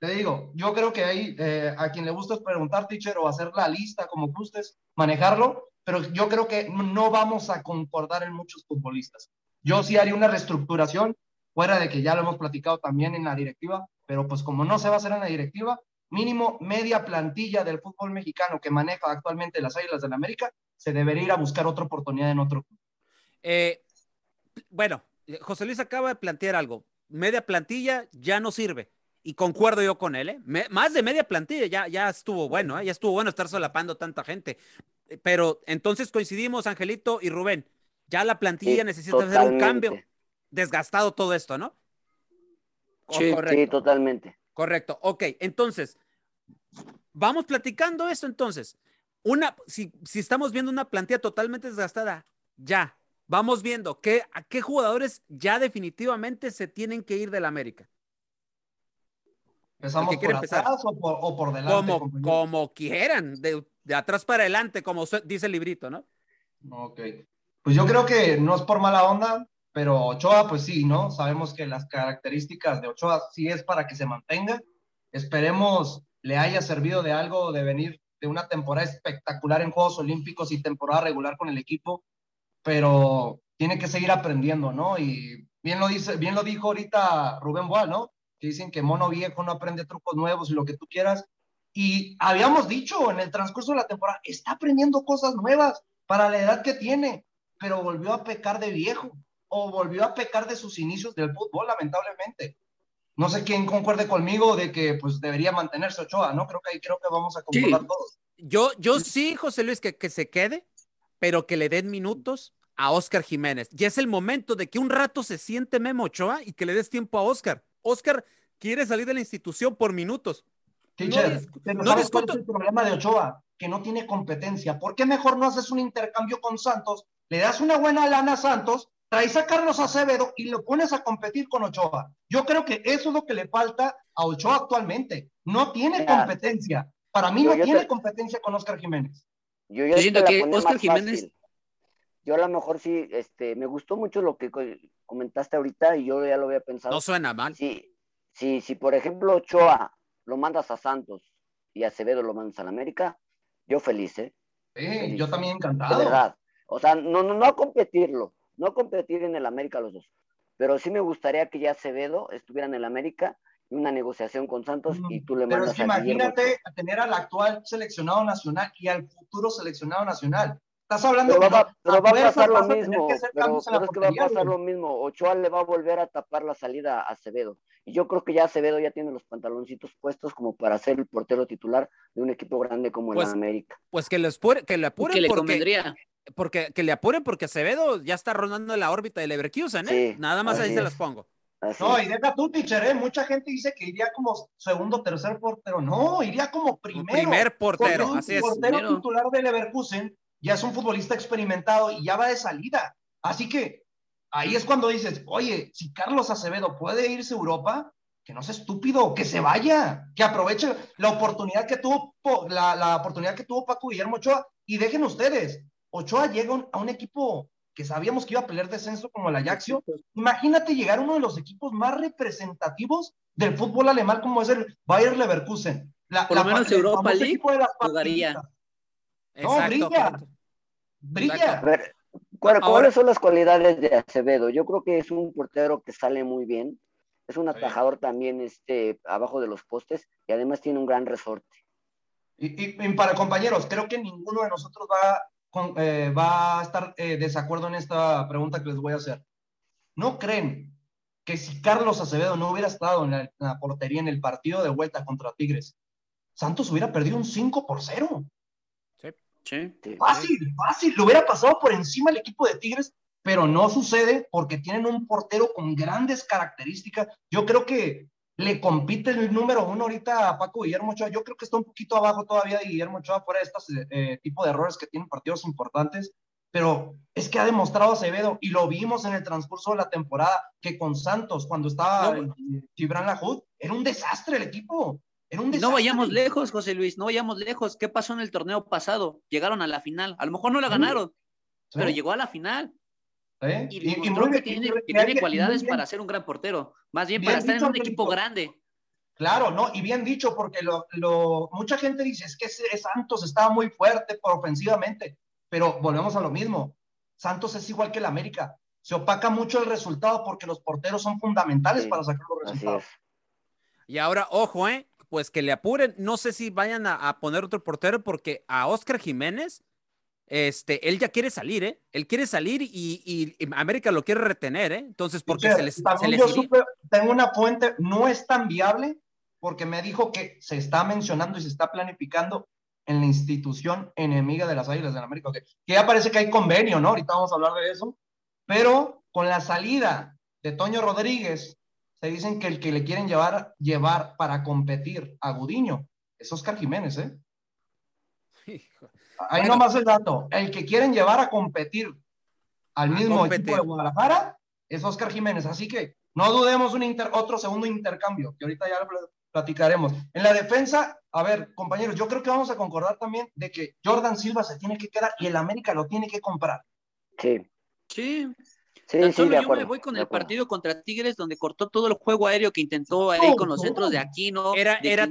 [SPEAKER 5] Te digo, yo creo que ahí eh, a quien le gusta preguntar, teacher, o hacer la lista como gustes, manejarlo, pero yo creo que no vamos a concordar en muchos futbolistas. Yo sí haría una reestructuración, fuera de que ya lo hemos platicado también en la directiva, pero pues como no se va a hacer en la directiva, mínimo media plantilla del fútbol mexicano que maneja actualmente las Águilas del la América, se debería ir a buscar otra oportunidad en otro club.
[SPEAKER 3] Eh, bueno, José Luis acaba de plantear algo. Media plantilla ya no sirve. Y concuerdo yo con él, ¿eh? más de media plantilla ya, ya estuvo bueno, ¿eh? ya estuvo bueno estar solapando tanta gente. Pero entonces coincidimos, Angelito y Rubén, ya la plantilla necesita hacer un cambio. Desgastado todo esto, ¿no?
[SPEAKER 6] Sí, sí, totalmente.
[SPEAKER 3] Correcto. Ok, entonces, vamos platicando esto entonces. Una, si, si estamos viendo una plantilla totalmente desgastada, ya, vamos viendo qué, a qué jugadores ya definitivamente se tienen que ir del América.
[SPEAKER 5] ¿Empezamos por atrás o por, delante?
[SPEAKER 3] Como, quieran, de, atrás para adelante, como dice el librito, ¿no?
[SPEAKER 5] Ok. Pues yo creo que no es por mala onda, pero Ochoa, pues sí, ¿no? Sabemos que las características de Ochoa sí es para que se mantenga. Esperemos le haya servido de algo de venir de una temporada espectacular en Juegos Olímpicos y temporada regular con el equipo, pero tiene que seguir aprendiendo, ¿no? Y bien lo dice, bien lo dijo ahorita Rubén Boal, ¿no? que dicen que mono viejo no aprende trucos nuevos y lo que tú quieras. Y habíamos dicho en el transcurso de la temporada, está aprendiendo cosas nuevas para la edad que tiene, pero volvió a pecar de viejo o volvió a pecar de sus inicios del fútbol, lamentablemente. No sé quién concuerde conmigo de que pues debería mantenerse Ochoa, ¿no? Creo que ahí creo que vamos a concordar todos.
[SPEAKER 3] Yo, yo sí, José Luis, que, que se quede, pero que le den minutos a Oscar Jiménez. Ya es el momento de que un rato se siente Memo Ochoa y que le des tiempo a Oscar. Oscar quiere salir de la institución por minutos.
[SPEAKER 5] Teacher, no, ¿sabes cuál es el problema de Ochoa? Que no tiene competencia. ¿Por qué mejor no haces un intercambio con Santos? Le das una buena lana a Santos, traes a Carlos Acevedo y lo pones a competir con Ochoa. Yo creo que eso es lo que le falta a Ochoa actualmente. No tiene competencia. Para mí no tiene competencia con Oscar Jiménez.
[SPEAKER 6] Yo, yo siento que Oscar Jiménez. Yo a lo mejor sí, este, me gustó mucho lo que comentaste ahorita y yo ya lo había pensado.
[SPEAKER 3] No suena mal.
[SPEAKER 6] Sí, si, si por ejemplo Ochoa lo mandas a Santos y Acevedo lo mandas a la América, yo feliz, ¿eh?
[SPEAKER 5] Sí, yo también encantado.
[SPEAKER 6] De verdad. O sea, no, no, no a competirlo, no a competir en el América los dos, pero sí me gustaría que ya Acevedo estuviera en el América y una negociación con Santos y tú le mandas
[SPEAKER 5] Pero es que imagínate tener al actual seleccionado nacional y al futuro seleccionado nacional. Estás hablando
[SPEAKER 6] pero va, pero va a pasar lo mismo. Pero, es que va a pasar lo mismo. Ochoa le va a volver a tapar la salida a Acevedo. Y yo creo que ya Acevedo ya tiene los pantaloncitos puestos como para ser el portero titular de un equipo grande como el
[SPEAKER 3] pues,
[SPEAKER 6] América.
[SPEAKER 3] Pues que, les que le apuren
[SPEAKER 4] que le
[SPEAKER 3] porque,
[SPEAKER 4] convendría.
[SPEAKER 3] Porque que le apuren porque Acevedo ya está rondando la órbita del Leverkusen, ¿eh? Nada más ahí se las pongo.
[SPEAKER 5] no, y deja tú, teacher, ¿eh? Mucha gente dice que iría como segundo, tercer portero. No, iría como primero.
[SPEAKER 3] Primer portero, así es.
[SPEAKER 5] portero titular de Leverkusen ya es un futbolista experimentado y ya va de salida. Así que ahí es cuando dices, oye, si Carlos Acevedo puede irse a Europa, que no sea estúpido, que se vaya, que aproveche la oportunidad que tuvo, la, la oportunidad que tuvo Paco Guillermo Ochoa. Y dejen ustedes, Ochoa llega a un equipo que sabíamos que iba a pelear descenso como el Ajaxio. Imagínate llegar a uno de los equipos más representativos del fútbol alemán como es el Bayer Leverkusen.
[SPEAKER 4] Por lo menos Europa League jugaría.
[SPEAKER 5] No, brilla. Brilla.
[SPEAKER 6] ¿cuáles son las cualidades de Acevedo? Yo creo que es un portero que sale muy bien. Es un atajador también este, abajo de los postes y además tiene un gran resorte.
[SPEAKER 5] Y, para compañeros, creo que ninguno de nosotros va, eh, va a estar eh, desacuerdo en esta pregunta que les voy a hacer. ¿No creen que si Carlos Acevedo no hubiera estado en la, en la portería en el partido de vuelta contra Tigres, Santos hubiera perdido un 5 por 0? Fácil, fácil. Lo hubiera pasado por encima el equipo de Tigres, pero no sucede porque tienen un portero con grandes características. Yo creo que le compite el número uno ahorita a Paco Guillermo Ochoa. Yo creo que está un poquito abajo todavía de Guillermo Ochoa fuera de estos eh, tipo de errores que tienen partidos importantes. Pero es que ha demostrado Acevedo y lo vimos en el transcurso de la temporada que con Santos, cuando estaba no, Gibran Lajud, era un desastre el equipo. Era un
[SPEAKER 4] No
[SPEAKER 5] desastre.
[SPEAKER 4] vayamos lejos, José Luis, no vayamos lejos. ¿Qué pasó en el torneo pasado? Llegaron a la final. A lo mejor no la
[SPEAKER 5] Sí.
[SPEAKER 4] ganaron,
[SPEAKER 5] Sí.
[SPEAKER 4] pero llegó a la final.
[SPEAKER 5] ¿Eh?
[SPEAKER 4] Y,
[SPEAKER 5] Y- y
[SPEAKER 4] demostró
[SPEAKER 5] muy
[SPEAKER 4] que
[SPEAKER 5] bien-
[SPEAKER 4] tiene, que cualidades
[SPEAKER 5] bien.
[SPEAKER 4] para ser un gran portero. Más bien,
[SPEAKER 5] Bien
[SPEAKER 4] para estar en un equipo grande.
[SPEAKER 5] Claro, no, y bien dicho, porque lo, lo- mucha gente dice, es que Santos estaba muy fuerte por ofensivamente, pero volvemos a lo mismo. Santos es igual que el América. Se opaca mucho el resultado porque los porteros son fundamentales
[SPEAKER 6] Sí,
[SPEAKER 5] para sacar los resultados.
[SPEAKER 6] es.
[SPEAKER 3] Y ahora, ojo, ¿eh? Pues que le apuren. No sé si vayan a, a poner otro portero porque a Oscar Jiménez, este, él ya quiere salir, ¿eh? Él quiere salir y, y- y América lo quiere retener, ¿eh? Entonces, porque se les, se les
[SPEAKER 5] yo
[SPEAKER 3] iría.
[SPEAKER 5] supe, tengo una fuente, no es tan viable porque me dijo que se está mencionando y se está planificando en la institución enemiga de las Águilas del América, que, que ya parece que hay convenio, ¿no? Ahorita vamos a hablar de eso, pero con la salida de Toño Rodríguez, se dicen que el que le quieren llevar, llevar para competir a Gudiño es Oscar Jiménez, ¿eh?
[SPEAKER 3] Hijo.
[SPEAKER 5] Ahí
[SPEAKER 3] Bueno.
[SPEAKER 5] nomás el dato. El que quieren llevar a competir al mismo
[SPEAKER 3] competir.
[SPEAKER 5] equipo de Guadalajara es Oscar Jiménez. Así que no dudemos un inter- otro segundo intercambio, que ahorita ya lo pl- platicaremos. En la defensa, a ver, compañeros, yo creo que vamos a concordar también de que Jordan Silva se tiene que quedar y el América lo tiene que comprar.
[SPEAKER 6] Sí,
[SPEAKER 4] Sí,
[SPEAKER 6] sí,
[SPEAKER 4] Tan yo me voy con el partido contra Tigres, donde cortó todo el juego aéreo que intentó ahí
[SPEAKER 5] Oh,
[SPEAKER 4] con los
[SPEAKER 5] oh.
[SPEAKER 4] centros de Aquino,
[SPEAKER 3] Era-
[SPEAKER 4] de
[SPEAKER 3] era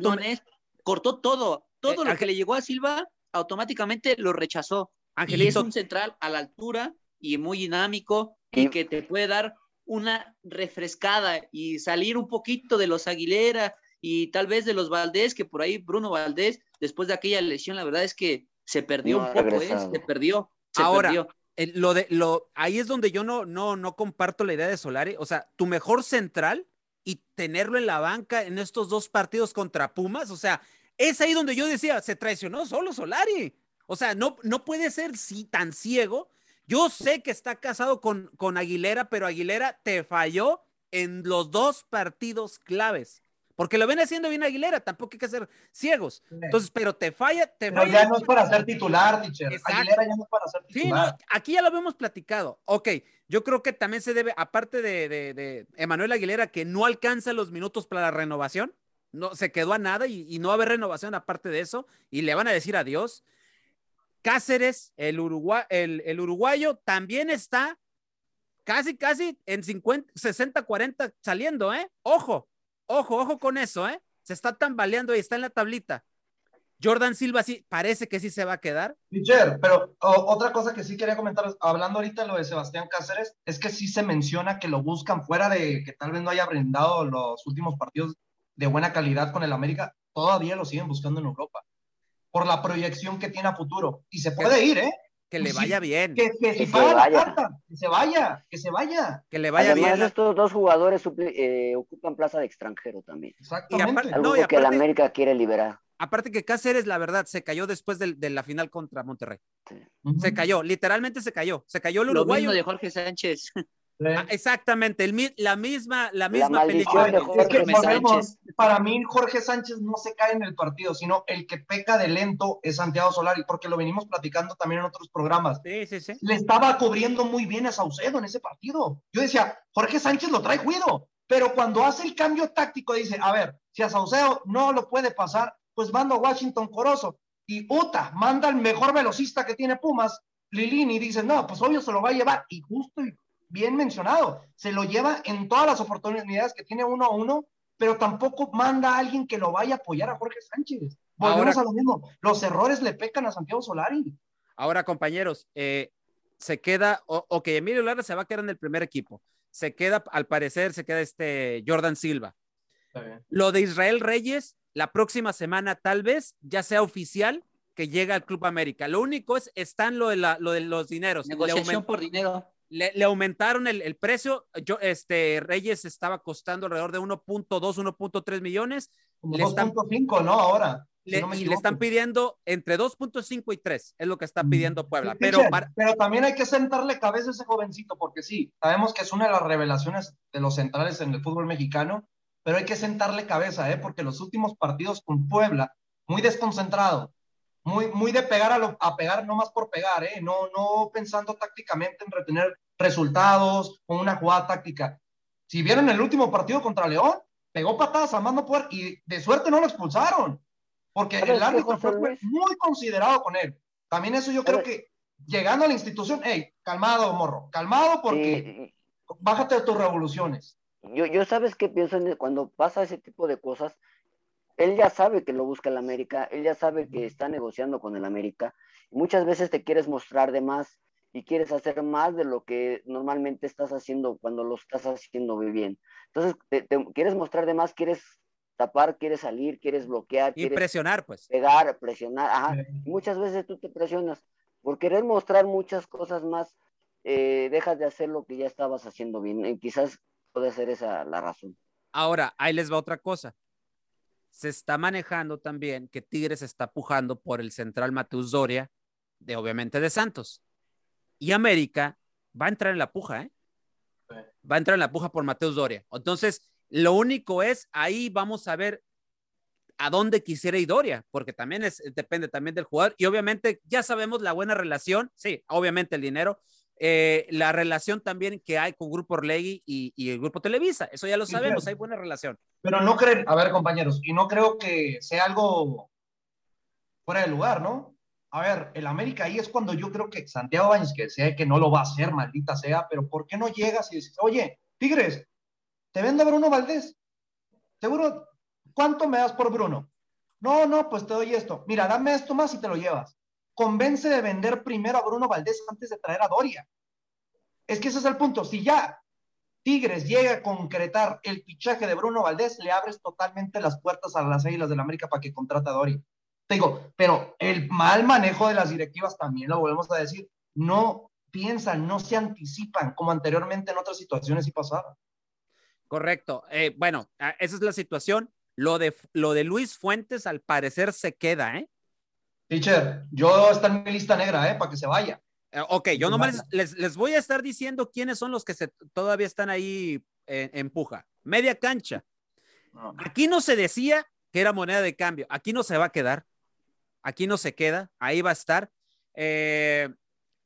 [SPEAKER 4] cortó todo. Todo
[SPEAKER 3] Eh,
[SPEAKER 4] lo que le llegó a Silva, automáticamente lo rechazó. Y es
[SPEAKER 3] Angelito,
[SPEAKER 4] un central a la altura y muy dinámico y que te puede dar una refrescada y salir un poquito de los Aguilera y tal vez de los Valdés, que por ahí Bruno Valdés, después de aquella lesión, la verdad es que se perdió
[SPEAKER 6] No
[SPEAKER 4] un poco, ¿eh? se perdió. Se
[SPEAKER 3] Ahora,
[SPEAKER 4] perdió.
[SPEAKER 3] el- lo de, lo, ahí es donde yo no, no, no comparto la idea de Solari. O sea, tu mejor central y tenerlo en la banca en estos dos partidos contra Pumas, o sea, es ahí donde yo decía, se traicionó solo Solari. O sea, no, no puede ser sí, tan ciego. Yo sé que está casado con, con Aguilera, pero Aguilera te falló en los dos partidos claves. Porque lo ven haciendo bien Aguilera, tampoco hay que ser ciegos. Entonces, pero te falla, te
[SPEAKER 5] Pero
[SPEAKER 3] falla.
[SPEAKER 5] ya no es para ser titular.
[SPEAKER 3] Exacto.
[SPEAKER 5] Aguilera ya no es para ser
[SPEAKER 3] Sí,
[SPEAKER 5] titular.
[SPEAKER 3] no, aquí ya lo habíamos platicado. Ok, yo creo que también se debe, aparte de, de, de Emanuel Aguilera, que no alcanza los minutos para la renovación, no, se quedó a nada y, no va a haber renovación aparte de eso, y le van a decir adiós. Cáceres, el, el, uruguayo, también está casi, casi en 50, 60, 40 saliendo, ¿eh? Ojo, ojo, ojo con eso, ¿eh? Se está tambaleando y está en la tablita. Jordan Silva sí, parece que sí se va a quedar.
[SPEAKER 5] Teacher, pero otra cosa que sí quería comentar, hablando ahorita de lo de Sebastián Cáceres, es que sí se menciona que lo buscan fuera de que tal vez no haya brindado los últimos partidos de buena calidad con el América, todavía lo siguen buscando en Europa, por la proyección que tiene a futuro. Y se puede ir, ¿eh?
[SPEAKER 3] Que le vaya bien.
[SPEAKER 5] Que, que si
[SPEAKER 6] se
[SPEAKER 5] la
[SPEAKER 6] vaya.
[SPEAKER 5] carta, que se vaya, que se vaya.
[SPEAKER 3] Que le vaya
[SPEAKER 6] Además,
[SPEAKER 3] bien.
[SPEAKER 6] estos dos jugadores eh, ocupan plaza de extranjero también.
[SPEAKER 5] Exactamente.
[SPEAKER 3] aparte-
[SPEAKER 6] Algo
[SPEAKER 3] No, y
[SPEAKER 6] que el América quiere liberar.
[SPEAKER 3] Aparte que Cáceres, la verdad, se cayó después del- de, la final contra Monterrey. Se cayó, literalmente se cayó. Se cayó el
[SPEAKER 4] Lo
[SPEAKER 3] uruguayo.
[SPEAKER 4] mismo de Jorge Sánchez.
[SPEAKER 3] Ah, exactamente, el, la misma, la misma
[SPEAKER 6] maldición
[SPEAKER 3] película.
[SPEAKER 6] de Jorge
[SPEAKER 5] Es que
[SPEAKER 4] Jorge
[SPEAKER 5] volvemos,
[SPEAKER 4] Sánchez.
[SPEAKER 5] Para mí Jorge Sánchez no se cae en el partido, sino el que peca de lento es Santiago Solari, porque lo venimos platicando también en otros programas.
[SPEAKER 3] Sí, sí, sí.
[SPEAKER 5] Le estaba cubriendo muy bien a Saucedo en ese partido. Yo decía, Jorge Sánchez lo trae cuido, pero cuando hace el cambio táctico dice, a ver, si a Saucedo no lo puede pasar, pues mando a Washington Corozo. Y Uta manda al mejor velocista que tiene Pumas, Lilini, y dice, no, pues obvio se lo va a llevar. Y justo y bien mencionado, se lo lleva en todas las oportunidades que tiene uno a uno, pero tampoco manda a alguien que lo vaya a apoyar a Jorge Sánchez. Volvemos
[SPEAKER 3] Ahora-
[SPEAKER 5] a lo mismo, los errores le pecan a Santiago Solari.
[SPEAKER 3] Ahora, compañeros, eh, se queda, o- ok, Emilio Lara se va a quedar en el primer equipo. Se queda, al parecer, se queda este Jordan Silva. Lo de Israel Reyes, la próxima semana tal vez ya sea oficial que llega al Club América. Lo único es, están lo de, la- lo de los dineros.
[SPEAKER 4] Negociación por dinero.
[SPEAKER 3] Le- le aumentaron el, el precio. Yo, este, Reyes estaba costando alrededor de 1.2, 1.3 millones.
[SPEAKER 5] Como
[SPEAKER 3] Le están-
[SPEAKER 5] 2.5, ¿no? Ahora. si
[SPEAKER 3] Le-
[SPEAKER 5] no
[SPEAKER 3] y le están pidiendo entre 2.5 y 3, es lo que está pidiendo Puebla.
[SPEAKER 5] Sí,
[SPEAKER 3] Pero para,
[SPEAKER 5] pero también hay que sentarle cabeza a ese jovencito, porque sí, sabemos que es una de las revelaciones de los centrales en el fútbol mexicano, pero hay que sentarle cabeza, ¿eh? porque los últimos partidos con Puebla, muy desconcentrado, muy, muy de pegar a, lo, a pegar no más por pegar, ¿eh? no, no pensando tácticamente en retener resultados o una jugada táctica. Si vieron el último partido contra León, pegó patadas a más no poder y de suerte no lo expulsaron, porque el árbitro fue muy considerado con él. También eso yo creo que llegando a la institución, hey, calmado, morro, calmado porque bájate de tus revoluciones.
[SPEAKER 6] Yo, yo sabes qué pienso cuando pasa ese tipo de cosas, él ya sabe que lo busca el América, él ya sabe que está negociando con el América. Muchas veces te quieres mostrar de más y quieres hacer más de lo que normalmente estás haciendo cuando lo estás haciendo bien. Entonces, te, quieres mostrar de más, quieres tapar, quieres salir, quieres bloquear.
[SPEAKER 3] Y presionar, pues.
[SPEAKER 6] Pegar, presionar. Ajá. Muchas veces tú te presionas por querer mostrar muchas cosas más, eh, dejas de hacer lo que ya estabas haciendo bien. Y quizás puede ser esa la razón.
[SPEAKER 3] Ahora, ahí les va otra cosa. Se está manejando también que Tigres está pujando por el central Mateus Doria, de obviamente de Santos. Y América va a entrar en la puja, ¿eh? Va a entrar en la puja por Mateus Doria. Entonces, lo único es, ahí vamos a ver a dónde quisiera ir Doria, porque también es, depende también del jugador. Y obviamente ya sabemos la buena relación, sí, obviamente el dinero, eh, la relación también que hay con Grupo Orlegui y, el Grupo Televisa, eso ya lo sabemos, hay buena relación.
[SPEAKER 5] Pero no creen, a ver compañeros, y no creo que sea algo fuera de lugar, ¿no? A ver, el América ahí es cuando yo creo que Santiago Bañez, que sé que no lo va a hacer, maldita sea, pero ¿por qué no llegas y dices, oye, Tigres, te vende Bruno Valdés? Seguro, ¿cuánto me das por Bruno? No, no, pues te doy esto. Mira, dame esto más y te lo llevas. Convence de vender primero a Bruno Valdés antes de traer a Doria. Es que ese es el punto. Si ya Tigres llega a concretar el fichaje de Bruno Valdés, le abres totalmente las puertas a las Águilas del la América para que contrate a Doria. Te digo, pero el mal manejo de las directivas también lo volvemos a decir. No piensan, no se anticipan como anteriormente en otras situaciones y pasaba.
[SPEAKER 3] Correcto. Eh, bueno, esa es la situación. Lo de, lo de Luis Fuentes al parecer se queda, ¿eh?
[SPEAKER 5] Teacher, yo está en mi lista negra, ¿eh? Para que se vaya.
[SPEAKER 3] Eh, ok, yo nomás les, les, voy a estar diciendo quiénes son los que se, todavía están ahí en, puja. Media cancha. Aquí no se decía que era moneda de cambio. Aquí no se va a quedar. Aquí no se queda. Ahí va a estar. Eh,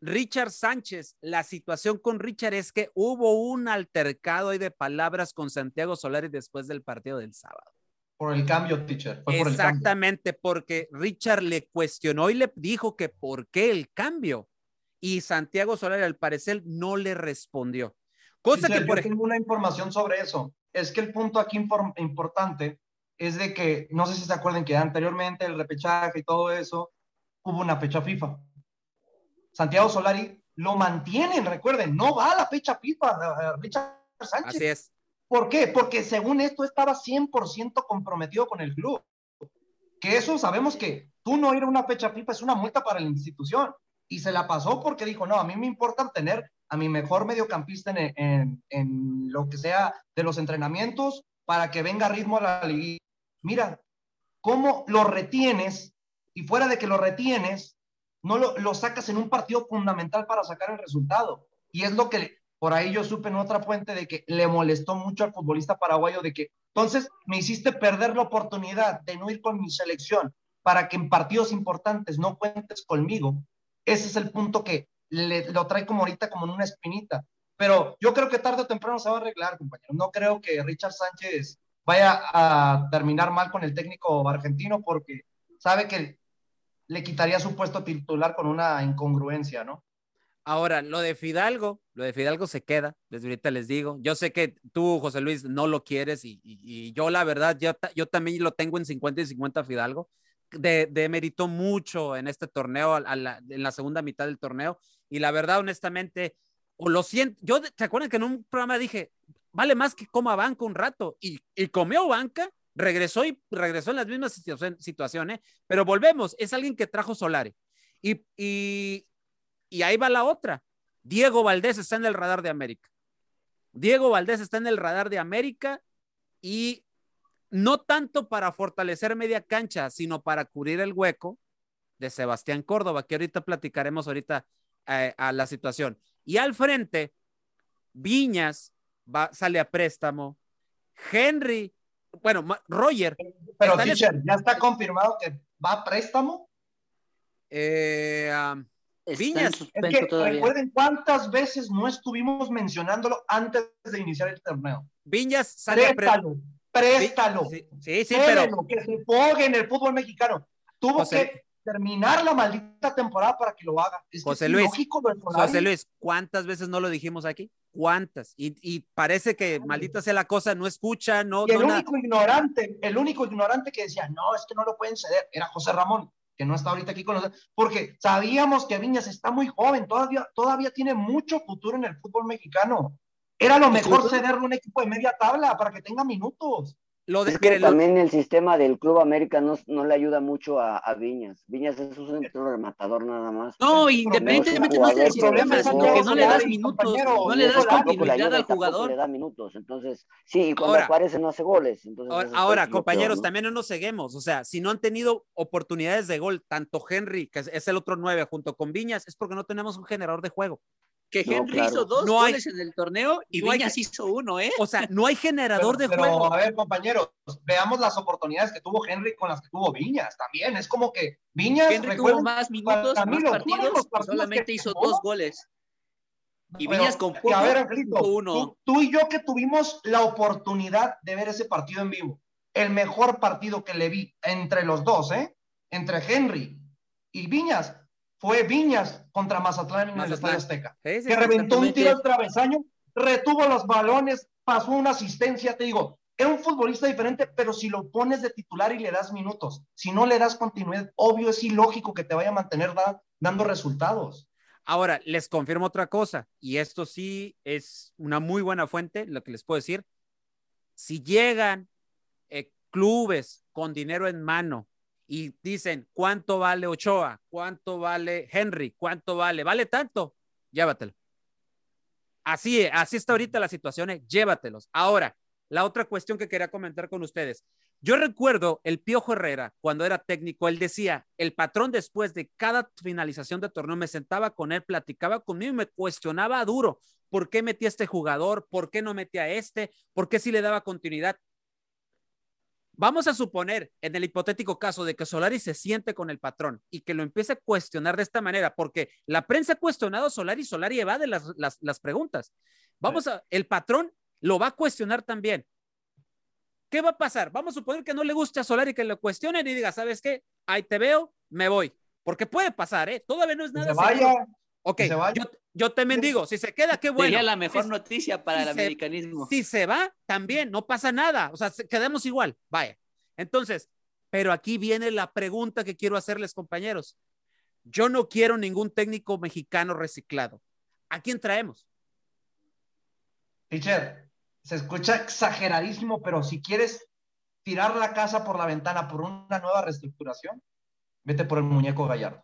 [SPEAKER 3] Richard Sánchez, la situación con Richard es que hubo un altercado ahí de palabras con Santiago Solari después del partido del sábado.
[SPEAKER 5] Por el cambio, teacher.
[SPEAKER 3] Exactamente, porque Richard le cuestionó y le dijo que por qué el cambio. Y Santiago Solari, al parecer, no le respondió.
[SPEAKER 5] Cosa que por ejemplo. Tengo una información sobre eso. Es que el punto aquí importante es de que, no sé si se acuerdan que anteriormente el repechaje y todo eso, hubo una fecha FIFA. Santiago Solari lo mantienen, recuerden, no va a la fecha FIFA, Richard Sánchez.
[SPEAKER 3] Así es.
[SPEAKER 5] ¿Por qué? Porque según esto estaba 100% comprometido con el club. Que eso sabemos que tú no ir a una fecha FIFA es una multa para la institución. Y se la pasó porque dijo, no, a mí me importa tener a mi mejor mediocampista en, en, lo que sea de los entrenamientos para que venga ritmo a la liga. Mira, cómo lo retienes y fuera de que lo retienes, no lo, lo, sacas en un partido fundamental para sacar el resultado. Y es lo que por ahí yo supe en otra fuente de que le molestó mucho al futbolista paraguayo de que entonces me hiciste perder la oportunidad de no ir con mi selección para que en partidos importantes no cuentes conmigo. Ese es el punto que le, lo trae como ahorita como en una espinita. Pero yo creo que tarde o temprano se va a arreglar, compañero. No creo que Richard Sánchez vaya a terminar mal con el técnico argentino porque sabe que le quitaría su puesto titular con una incongruencia, ¿no?
[SPEAKER 3] Ahora, lo de Fidalgo, lo de Fidalgo se queda, desde ahorita les digo. Yo sé que tú, José Luis, no lo quieres y, yo la verdad, yo, yo, también lo tengo en 50 y 50 Fidalgo. De, de mucho en este torneo, en la segunda mitad del torneo. Y la verdad, honestamente, o lo siento, yo, ¿te acuerdan que en un programa dije, vale más que coma banca un rato? Y, y comió banca, regresó y regresó en las mismas situaciones, pero volvemos, es alguien que trajo Solari. Y, y, y ahí va la otra. Diego Valdés está en el radar de América. Diego Valdés está en el radar de América y no tanto para fortalecer media cancha, sino para cubrir el hueco de Sebastián Córdoba, que ahorita platicaremos ahorita eh, a la situación. Y al frente, Viñas va, sale a préstamo. Henry, bueno, Roger.
[SPEAKER 5] Pero, teacher, ¿ya está confirmado que va a préstamo?
[SPEAKER 3] Eh, Viñas.
[SPEAKER 5] Es que recuerden cuántas veces no estuvimos mencionándolo antes de iniciar el torneo.
[SPEAKER 3] Viñas sale
[SPEAKER 5] préstalo, préstalo.
[SPEAKER 3] Sí, sí, sí, pero.
[SPEAKER 5] Que se fogue en el fútbol mexicano. Tuvo
[SPEAKER 3] José-
[SPEAKER 5] que terminar la maldita temporada para que lo haga. Es
[SPEAKER 3] José Luis. José Luis, ¿cuántas veces no lo dijimos aquí? ¿Cuántas? Y, y parece que maldita sea la cosa, no escucha, no,
[SPEAKER 5] Y el
[SPEAKER 3] no nada.
[SPEAKER 5] único ignorante, el único ignorante que decía, no, es que no lo pueden ceder, era José Ramón, que no está ahorita aquí con nosotros, porque sabíamos que Viñas está muy joven, todavía, todavía tiene mucho futuro en el fútbol mexicano. Era lo mejor cederle un equipo de media tabla para que tenga minutos.
[SPEAKER 3] Lo de,
[SPEAKER 6] Es que
[SPEAKER 3] mire, lo-
[SPEAKER 6] también el sistema del Club América no, no le ayuda mucho a, a Viñas. Viñas es un centro rematador nada más.
[SPEAKER 4] No, independientemente no es del
[SPEAKER 6] el problema
[SPEAKER 4] sistema,
[SPEAKER 6] es
[SPEAKER 4] sino que no le das minutos, no le das continuidad al jugador.
[SPEAKER 6] le da minutos. Entonces, sí, y cuando
[SPEAKER 3] Ahora-
[SPEAKER 6] aparece no hace goles. Entonces,
[SPEAKER 3] ahora,
[SPEAKER 6] peor,
[SPEAKER 3] compañeros,
[SPEAKER 6] ¿no?
[SPEAKER 3] también no nos ceguemos. O sea, si no han tenido oportunidades de gol, tanto Henry, que es- es el otro nueve, junto con Viñas, es porque no tenemos un generador de juego.
[SPEAKER 4] Que
[SPEAKER 6] No,
[SPEAKER 4] Henry
[SPEAKER 6] claro.
[SPEAKER 4] hizo dos
[SPEAKER 3] No hay-
[SPEAKER 4] goles en el torneo y
[SPEAKER 3] no hay-
[SPEAKER 4] Viñas hizo uno, ¿eh?
[SPEAKER 3] O sea, no hay generador
[SPEAKER 5] Pero,
[SPEAKER 3] de
[SPEAKER 5] pero,
[SPEAKER 3] juego.
[SPEAKER 5] a ver, compañeros, veamos las oportunidades que tuvo Henry con las que tuvo Viñas también. Es como que Viñas,
[SPEAKER 4] Henry tuvo más minutos, más
[SPEAKER 5] los
[SPEAKER 4] partidos, y
[SPEAKER 5] partidos
[SPEAKER 4] solamente hizo
[SPEAKER 5] jugó-
[SPEAKER 4] dos goles. Y Viñas con poco
[SPEAKER 5] a ver, Angelito,
[SPEAKER 4] hizo uno.
[SPEAKER 5] Tú, tú y yo que tuvimos la oportunidad de ver ese partido en vivo, el mejor partido que le vi entre los dos, ¿eh? Entre Henry y Viñas, fue Viñas contra Mazatlán en el
[SPEAKER 3] Mazatlán.
[SPEAKER 5] Estadio Azteca.
[SPEAKER 3] Sí, sí,
[SPEAKER 5] que reventó un tiro al travesaño, retuvo los balones, pasó una asistencia, te digo, era un futbolista diferente, pero si lo pones de titular y le das minutos, si no le das continuidad, obvio es ilógico que te vaya a mantener da- dando resultados.
[SPEAKER 3] Ahora, les confirmo otra cosa, y esto sí es una muy buena fuente, lo que les puedo decir. Si llegan eh, clubes con dinero en mano y dicen cuánto vale Ochoa, cuánto vale Henry, cuánto vale, vale tanto, llévatelo. Así, así está ahorita la situación, eh, llévatelos. Ahora, la otra cuestión que quería comentar con ustedes. Yo recuerdo el Piojo Herrera, cuando era técnico, él decía, el patrón después de cada finalización de torneo me sentaba con él, platicaba conmigo y me cuestionaba duro, ¿por qué metía a este jugador? ¿Por qué no metía a este? ¿Por qué sí le daba continuidad? Vamos a suponer, en el hipotético caso de que Solari se siente con el patrón y que lo empiece a cuestionar de esta manera, porque la prensa ha cuestionado a Solari Solari evade las, las, las preguntas. Vamos a, el patrón lo va a cuestionar también. ¿Qué va a pasar? Vamos a suponer que no le guste a Solari que lo cuestionen y diga, ¿sabes qué? Ahí te veo, me voy. Porque puede pasar, ¿eh? Todavía no es
[SPEAKER 5] Que
[SPEAKER 3] nada
[SPEAKER 5] se vaya,
[SPEAKER 3] seguro. Ok,
[SPEAKER 5] que se vaya.
[SPEAKER 3] yo, yo también digo, si se queda, qué bueno.
[SPEAKER 4] Sería la mejor
[SPEAKER 3] Si-
[SPEAKER 4] noticia para
[SPEAKER 3] si
[SPEAKER 4] el
[SPEAKER 3] se-
[SPEAKER 4] americanismo.
[SPEAKER 3] si se va, también, no pasa nada. O sea, se- quedamos igual. Vaya. Entonces, pero aquí viene la pregunta que quiero hacerles, compañeros. Yo no quiero ningún técnico mexicano reciclado. ¿A quién traemos?
[SPEAKER 5] Teacher, se escucha exageradísimo, pero si quieres tirar la casa por la ventana por una nueva reestructuración, vete por el muñeco Gallardo.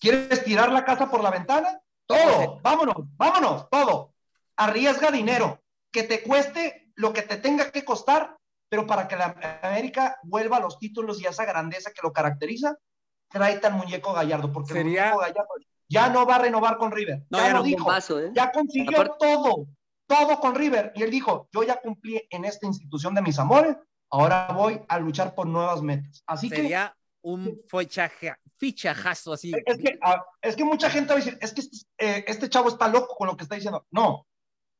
[SPEAKER 5] ¿Quieres tirar la casa por la ventana? Todo, vámonos, vámonos, todo. Arriesga dinero, que te cueste lo que te tenga que costar, pero para que la América vuelva a los títulos y a esa grandeza que lo caracteriza, tráete al muñeco Gallardo, porque
[SPEAKER 3] Sería-
[SPEAKER 5] el muñeco Gallardo ya no va a renovar con River.
[SPEAKER 3] No,
[SPEAKER 5] ya
[SPEAKER 3] ya
[SPEAKER 5] lo
[SPEAKER 3] no,
[SPEAKER 5] dijo.
[SPEAKER 4] Bombazo, ¿eh?
[SPEAKER 5] Ya consiguió todo, todo con River. Y él dijo, yo ya cumplí en esta institución de mis amores, ahora voy a luchar por nuevas metas. Así
[SPEAKER 3] Sería un fichaje, fichajazo así.
[SPEAKER 5] es que, ah, es que mucha gente va a decir, es que este, eh, este chavo está loco con lo que está diciendo. No,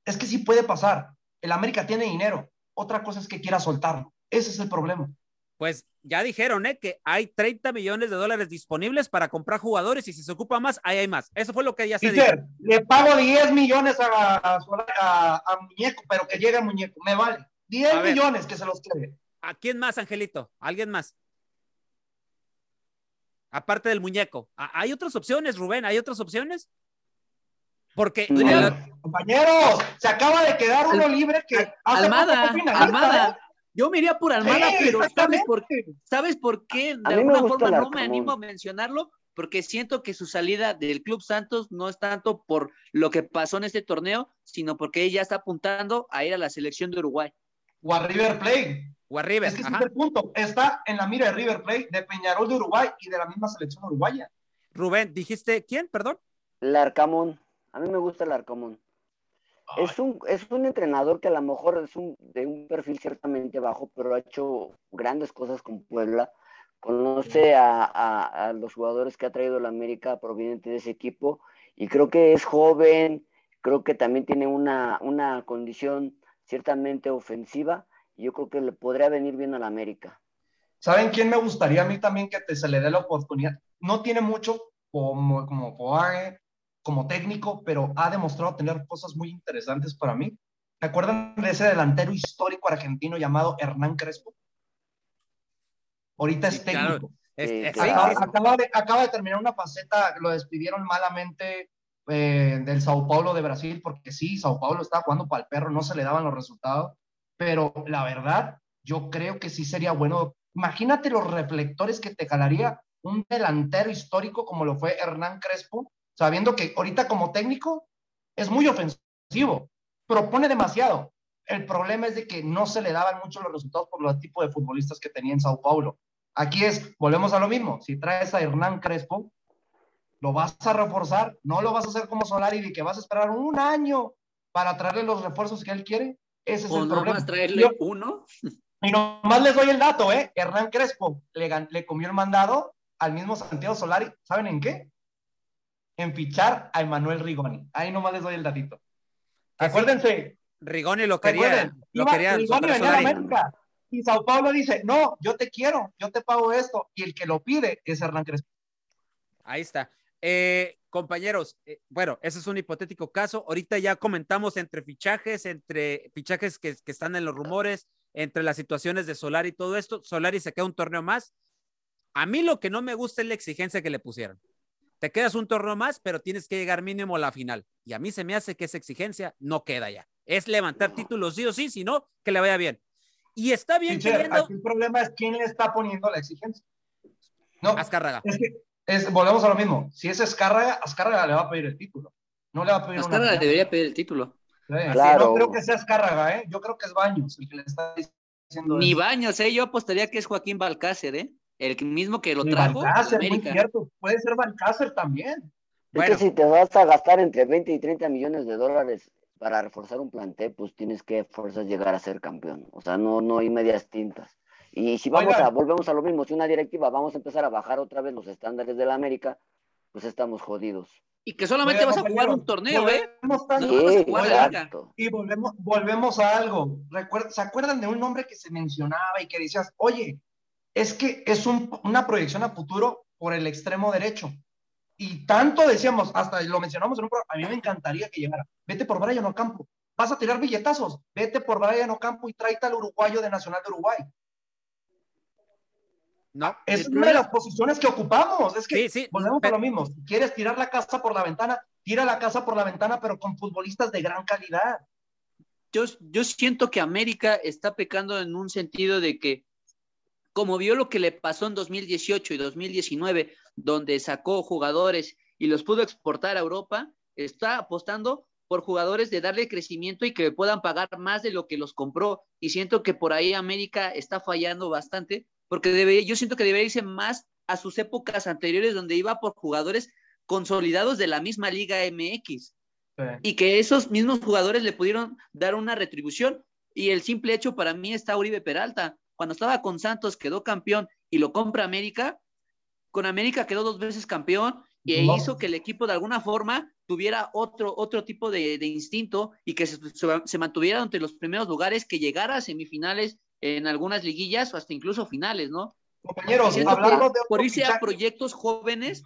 [SPEAKER 5] es que sí puede pasar. El América tiene dinero. Otra cosa es que quiera soltarlo. Ese es el problema.
[SPEAKER 3] Pues ya dijeron, ¿eh? Que hay 30 millones de dólares disponibles para comprar jugadores y si se ocupa más, ahí hay más. Eso fue lo que ya se dijo.
[SPEAKER 5] Le pago 10 millones a, a, a- a Muñeco, pero que llegue a Muñeco. Me vale. 10
[SPEAKER 3] A ver.
[SPEAKER 5] millones que se los quede.
[SPEAKER 3] ¿A quién más, Angelito? ¿Alguien más? Aparte del muñeco. ¿A- ¿Hay otras opciones, Rubén? ¿Hay otras opciones? Porque la-
[SPEAKER 5] Compañeros, se acaba de quedar uno libre que
[SPEAKER 4] Almada, Almada.
[SPEAKER 5] ¿eh?
[SPEAKER 4] Yo me iría por Almada,
[SPEAKER 5] Sí,
[SPEAKER 4] pero ¿sabes por, ¿sabes por qué? De alguna forma no me animo a mencionarlo, porque siento que su salida del Club Santos no es tanto por lo que pasó en este torneo, sino porque ella está apuntando a ir a la selección de Uruguay.
[SPEAKER 5] O a River Plate.
[SPEAKER 3] O a River,
[SPEAKER 5] Es que ese
[SPEAKER 3] ajá.
[SPEAKER 5] es el punto. Está en la mira de River Plate, de Peñarol de Uruguay y de la misma selección uruguaya.
[SPEAKER 3] Rubén, dijiste quién, perdón.
[SPEAKER 6] El Arcamón. A mí me gusta el Arcamón. Es un, es un entrenador que a lo mejor es un, de un perfil ciertamente bajo, pero ha hecho grandes cosas con Puebla. Conoce a, a- a los jugadores que ha traído la América proveniente de ese equipo y creo que es joven, creo que también tiene una, una condición ciertamente ofensiva Y yo creo que le podría venir bien a la América.
[SPEAKER 5] ¿Saben quién me gustaría a mí también que te, se le dé la oportunidad? No tiene mucho como, como como técnico, pero ha demostrado tener cosas muy interesantes para mí. ¿Se acuerdan de ese delantero histórico argentino llamado Hernán Crespo? Ahorita es técnico. acaba, de, terminar una faceta, lo despidieron malamente eh, del Sao Paulo de Brasil, porque sí, Sao Paulo estaba jugando para el perro, no se le daban los resultados, pero la verdad, yo creo que sí sería bueno. Imagínate los reflectores que te jalaría un delantero histórico como lo fue Hernán Crespo, sabiendo que ahorita como técnico es muy ofensivo, propone demasiado. El problema es de que no se le daban mucho los resultados por los tipos de futbolistas que tenía en Sao Paulo. Aquí es, volvemos a lo mismo, si traes a Hernán Crespo, lo vas a reforzar, no lo vas a hacer como Solari de que vas a esperar un año para traerle los refuerzos que él quiere. Ese es el problema.
[SPEAKER 4] Traerle uno?
[SPEAKER 5] Y nomás les doy el dato, ¿eh? Hernán Crespo le, le comió el mandado al mismo Santiago Solari. ¿Saben en qué? en fichar a Emanuel Rigoni. Ahí nomás les doy el datito. Acuérdense.
[SPEAKER 3] Rigoni lo quería. Lo quería
[SPEAKER 5] Rigoni venía a América. Y Sao Paulo dice, no, yo te quiero, yo te pago esto. Y el que lo pide es Hernán Crespo.
[SPEAKER 3] Ahí está. Eh, compañeros, eh, bueno, ese es un hipotético caso. Ahorita ya comentamos entre fichajes, entre fichajes que, que, están en los rumores, entre las situaciones de Solari y todo esto. Solari se queda un torneo más. A mí lo que no me gusta es la exigencia que le pusieron te quedas un torneo más, pero tienes que llegar mínimo a la final. Y a mí se me hace que esa exigencia no queda ya. Es levantar títulos sí o sí, si no, que le vaya bien. Y está bien
[SPEAKER 5] el problema es quién le está poniendo la exigencia.
[SPEAKER 3] No, Azcárraga.
[SPEAKER 5] Es volvemos a lo mismo. Si es Azcárraga, Azcárraga le va a pedir el título. No le va a pedir
[SPEAKER 4] Azcárraga debería pedir el título.
[SPEAKER 5] claro. No creo que sea Azcárraga, ¿eh? Yo creo que es Baños el que le está diciendo.
[SPEAKER 4] Ni Baños, ¿eh? Yo apostaría que es Joaquín Balcácer, ¿eh? el mismo que lo trajo.
[SPEAKER 5] muy cierto. Puede ser Balcácer también.
[SPEAKER 6] Es que si te vas a gastar entre 20 y 30 millones de dólares para reforzar un plantel, pues tienes que fuerzas llegar a ser campeón. O sea, no, no hay medias tintas. Y si vamos a, volvemos a lo mismo, si una directiva vamos a empezar a bajar otra vez los estándares de la América, pues estamos jodidos.
[SPEAKER 4] Y que solamente vas a jugar un torneo, ¿eh?
[SPEAKER 5] y volvemos, volvemos a algo. ¿Se acuerdan de un nombre que se mencionaba y que decías, oye, es que es una proyección a futuro por el extremo derecho. Y tanto decíamos, hasta lo mencionamos en un programa, a mí me encantaría que llegara. Vete por Brian Ocampo. Vas a tirar billetazos. Vete por Brian Ocampo y tráete al uruguayo de Nacional de Uruguay. No. Es una de las posiciones que ocupamos. Es que volvemos a lo mismo. Si quieres tirar la casa por la ventana, tira la casa por la ventana, pero con futbolistas de gran calidad.
[SPEAKER 4] Yo, yo siento que América está pecando en un sentido de que como vio lo que le pasó en 2018 y 2019, donde sacó jugadores y los pudo exportar a Europa, está apostando por jugadores de darle crecimiento y que puedan pagar más de lo que los compró. Y siento que por ahí América está fallando bastante, porque debe, yo siento que debería irse más a sus épocas anteriores, donde iba por jugadores consolidados de la misma Liga MX. Y que esos mismos jugadores le pudieron dar una retribución. Y el simple hecho para mí está Uribe Peralta cuando estaba con Santos quedó campeón y lo compra América, con América quedó dos veces campeón y hizo que el equipo de alguna forma tuviera otro, otro tipo de, instinto y que se, mantuviera entre los primeros lugares, que llegara a semifinales en algunas liguillas o hasta incluso finales, ¿no?
[SPEAKER 5] Compañeros, hablando de
[SPEAKER 4] por irse a proyectos jóvenes,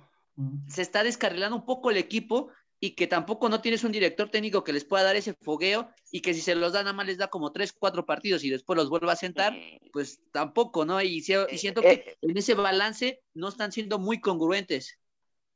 [SPEAKER 4] se está descarrilando un poco el equipo y que tampoco no tienes un director técnico que les pueda dar ese fogueo y que si se los da nada más les da como tres, cuatro partidos y después los vuelva a sentar, pues tampoco, ¿no? Y, siento que eh, en ese balance no están siendo muy congruentes.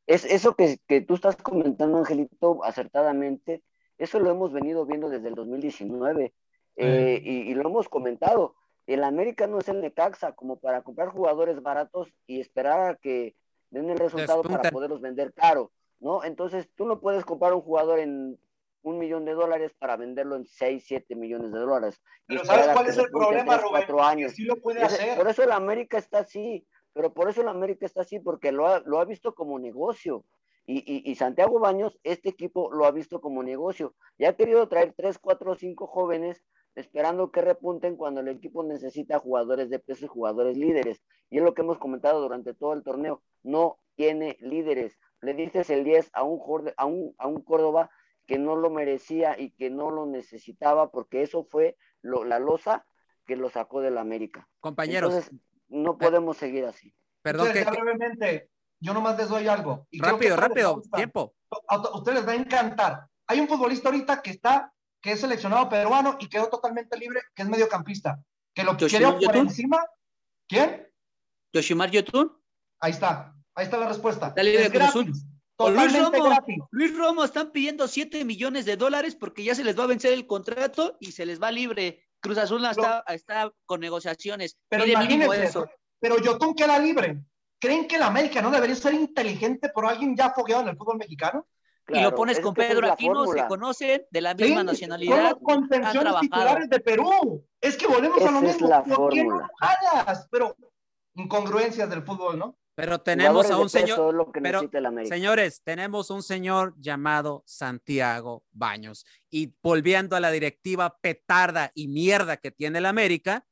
[SPEAKER 6] Es eso que, tú estás comentando, Angelito, acertadamente, eso lo hemos venido viendo desde el 2019 eh, y, lo hemos comentado. El América no es el Necaxa como para comprar jugadores baratos y esperar a que den el resultado para poderlos vender caro ¿no? Entonces tú no puedes comprar un jugador en un millón de dólares para venderlo en 6, 7 millones de dólares.
[SPEAKER 5] Pero ¿sabes cuál es el problema, Rubén?
[SPEAKER 6] Años.
[SPEAKER 5] Sí lo puede hacer.
[SPEAKER 6] Por eso el América está así, pero por eso el América está así, porque lo ha, lo ha visto como negocio. Y, y, y, Santiago Baños, este equipo lo ha visto como negocio. Y ha querido traer 3, 4, 5 jóvenes esperando que repunten cuando el equipo necesita jugadores de peso y jugadores líderes. Y es lo que hemos comentado durante todo el torneo. No tiene líderes le dices el 10 a un, a un, a un Córdoba que no lo merecía y que no lo necesitaba, porque eso fue lo, la losa que lo sacó del América.
[SPEAKER 3] Compañeros,
[SPEAKER 6] Entonces, no podemos seguir así.
[SPEAKER 3] perdón
[SPEAKER 5] Ustedes,
[SPEAKER 3] que,
[SPEAKER 5] brevemente, yo nomás les doy algo. y creo que
[SPEAKER 3] rápido, rápido, tiempo.
[SPEAKER 5] A a ustedes les va a encantar. Hay un futbolista ahorita que está, que es seleccionado peruano y quedó totalmente libre, que es mediocampista. Que lo quería por
[SPEAKER 4] Yotun.
[SPEAKER 5] encima. ¿Quién?
[SPEAKER 4] Yoshimar Yotun.
[SPEAKER 5] Ahí está. Ahí está la respuesta.
[SPEAKER 4] Está libre
[SPEAKER 5] es
[SPEAKER 4] de
[SPEAKER 5] gratis.
[SPEAKER 4] Luis Romo.
[SPEAKER 5] gratis.
[SPEAKER 4] Luis Romo están pidiendo 7 millones de dólares porque ya se les va a vencer el contrato y se les va libre. Cruz Azul no está, está con negociaciones.
[SPEAKER 5] Pero imagínense,
[SPEAKER 4] eso.
[SPEAKER 5] pero Yotun queda libre. ¿Creen que el América no debería ser inteligente por alguien ya fogueado en el fútbol mexicano?
[SPEAKER 4] Y lo pones
[SPEAKER 6] es
[SPEAKER 4] con Pedro Aquino, se conocen de la
[SPEAKER 5] Sí,
[SPEAKER 4] misma
[SPEAKER 5] son
[SPEAKER 4] nacionalidad.
[SPEAKER 5] los contenciones
[SPEAKER 4] trabajado.
[SPEAKER 5] titulares de Perú. Es que volvemos a lo
[SPEAKER 6] Esa es
[SPEAKER 5] mismo.
[SPEAKER 6] la
[SPEAKER 5] ¿Por qué no
[SPEAKER 6] fórmula.
[SPEAKER 5] jalas? Pero incongruencias del fútbol, ¿no?
[SPEAKER 3] Pero tenemos a un señor,
[SPEAKER 6] lo que
[SPEAKER 3] pero. Señores, tenemos un señor llamado Santiago Baños. Y volviendo a la directiva petarda y mierda que tiene el América,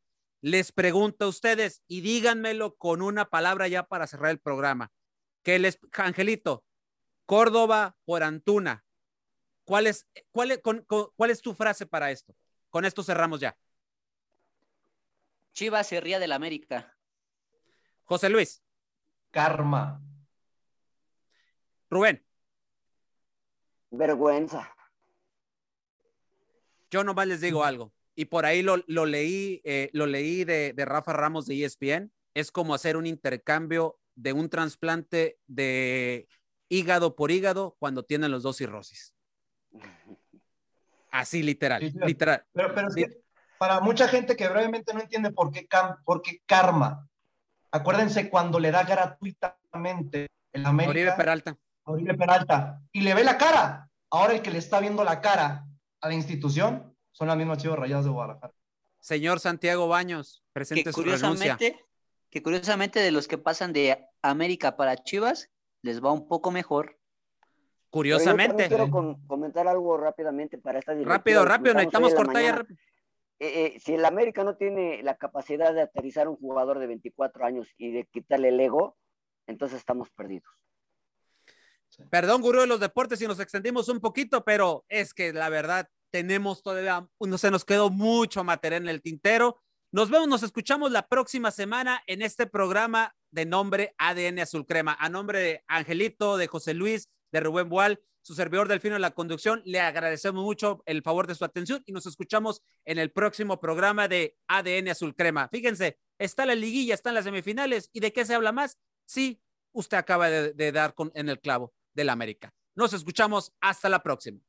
[SPEAKER 3] les pregunto a ustedes y díganmelo con una palabra ya para cerrar el programa. Que les, Angelito, Córdoba por Antuna. ¿Cuál es, cuál es, con- con- cuál es tu frase para esto? Con esto cerramos ya.
[SPEAKER 4] Chivas se ría del América.
[SPEAKER 3] José Luis,
[SPEAKER 5] Karma.
[SPEAKER 3] Rubén,
[SPEAKER 6] Vergüenza.
[SPEAKER 3] yo nomás les digo algo. Y por ahí lo, lo leí, eh, lo leí de, de Rafa Ramos de ESPN. Es como hacer un intercambio de un trasplante de hígado por hígado cuando tienen los dos cirrosis. Así literal,
[SPEAKER 5] Sí, claro.
[SPEAKER 3] literal.
[SPEAKER 5] Pero, pero es
[SPEAKER 3] Sí.
[SPEAKER 5] que para mucha gente que brevemente no entiende por qué, cam- por qué karma. Acuérdense cuando le da gratuitamente el América
[SPEAKER 3] Oribe Peralta.
[SPEAKER 5] Oribe Peralta y le ve la cara. Ahora el que le está viendo la cara a la institución son las mismas Chivas Rayadas de Guadalajara.
[SPEAKER 3] Señor Santiago Baños,
[SPEAKER 4] Que
[SPEAKER 3] presente su renuncia.
[SPEAKER 4] curiosamente, que curiosamente de los que pasan de América para Chivas, les va un poco mejor.
[SPEAKER 6] Pero yo
[SPEAKER 3] Curiosamente.
[SPEAKER 6] quiero con- comentar algo rápidamente para esta directiva
[SPEAKER 3] Rápido, rápido,
[SPEAKER 6] estamos
[SPEAKER 3] necesitamos cortar ya. rápido.
[SPEAKER 6] Eh, eh, si el América no tiene la capacidad de aterrizar a un jugador de 24 años y de quitarle el ego, entonces estamos perdidos.
[SPEAKER 3] Perdón, gurú de los deportes, si nos extendimos un poquito, pero es que la verdad tenemos todavía, no se nos quedó mucho material en el tintero. Nos vemos, nos escuchamos la próxima semana en este programa de nombre ADN Azul Crema. A nombre de Angelito, de José Luis, de Rubén Boal, su servidor Delfino de la conducción, le agradecemos mucho el favor de su atención y nos escuchamos en el próximo programa de ADN Azul Crema. Fíjense, está la liguilla, están las semifinales y de qué se habla más. Sí, usted acaba de, de dar con, en el clavo del América. Nos escuchamos hasta la próxima.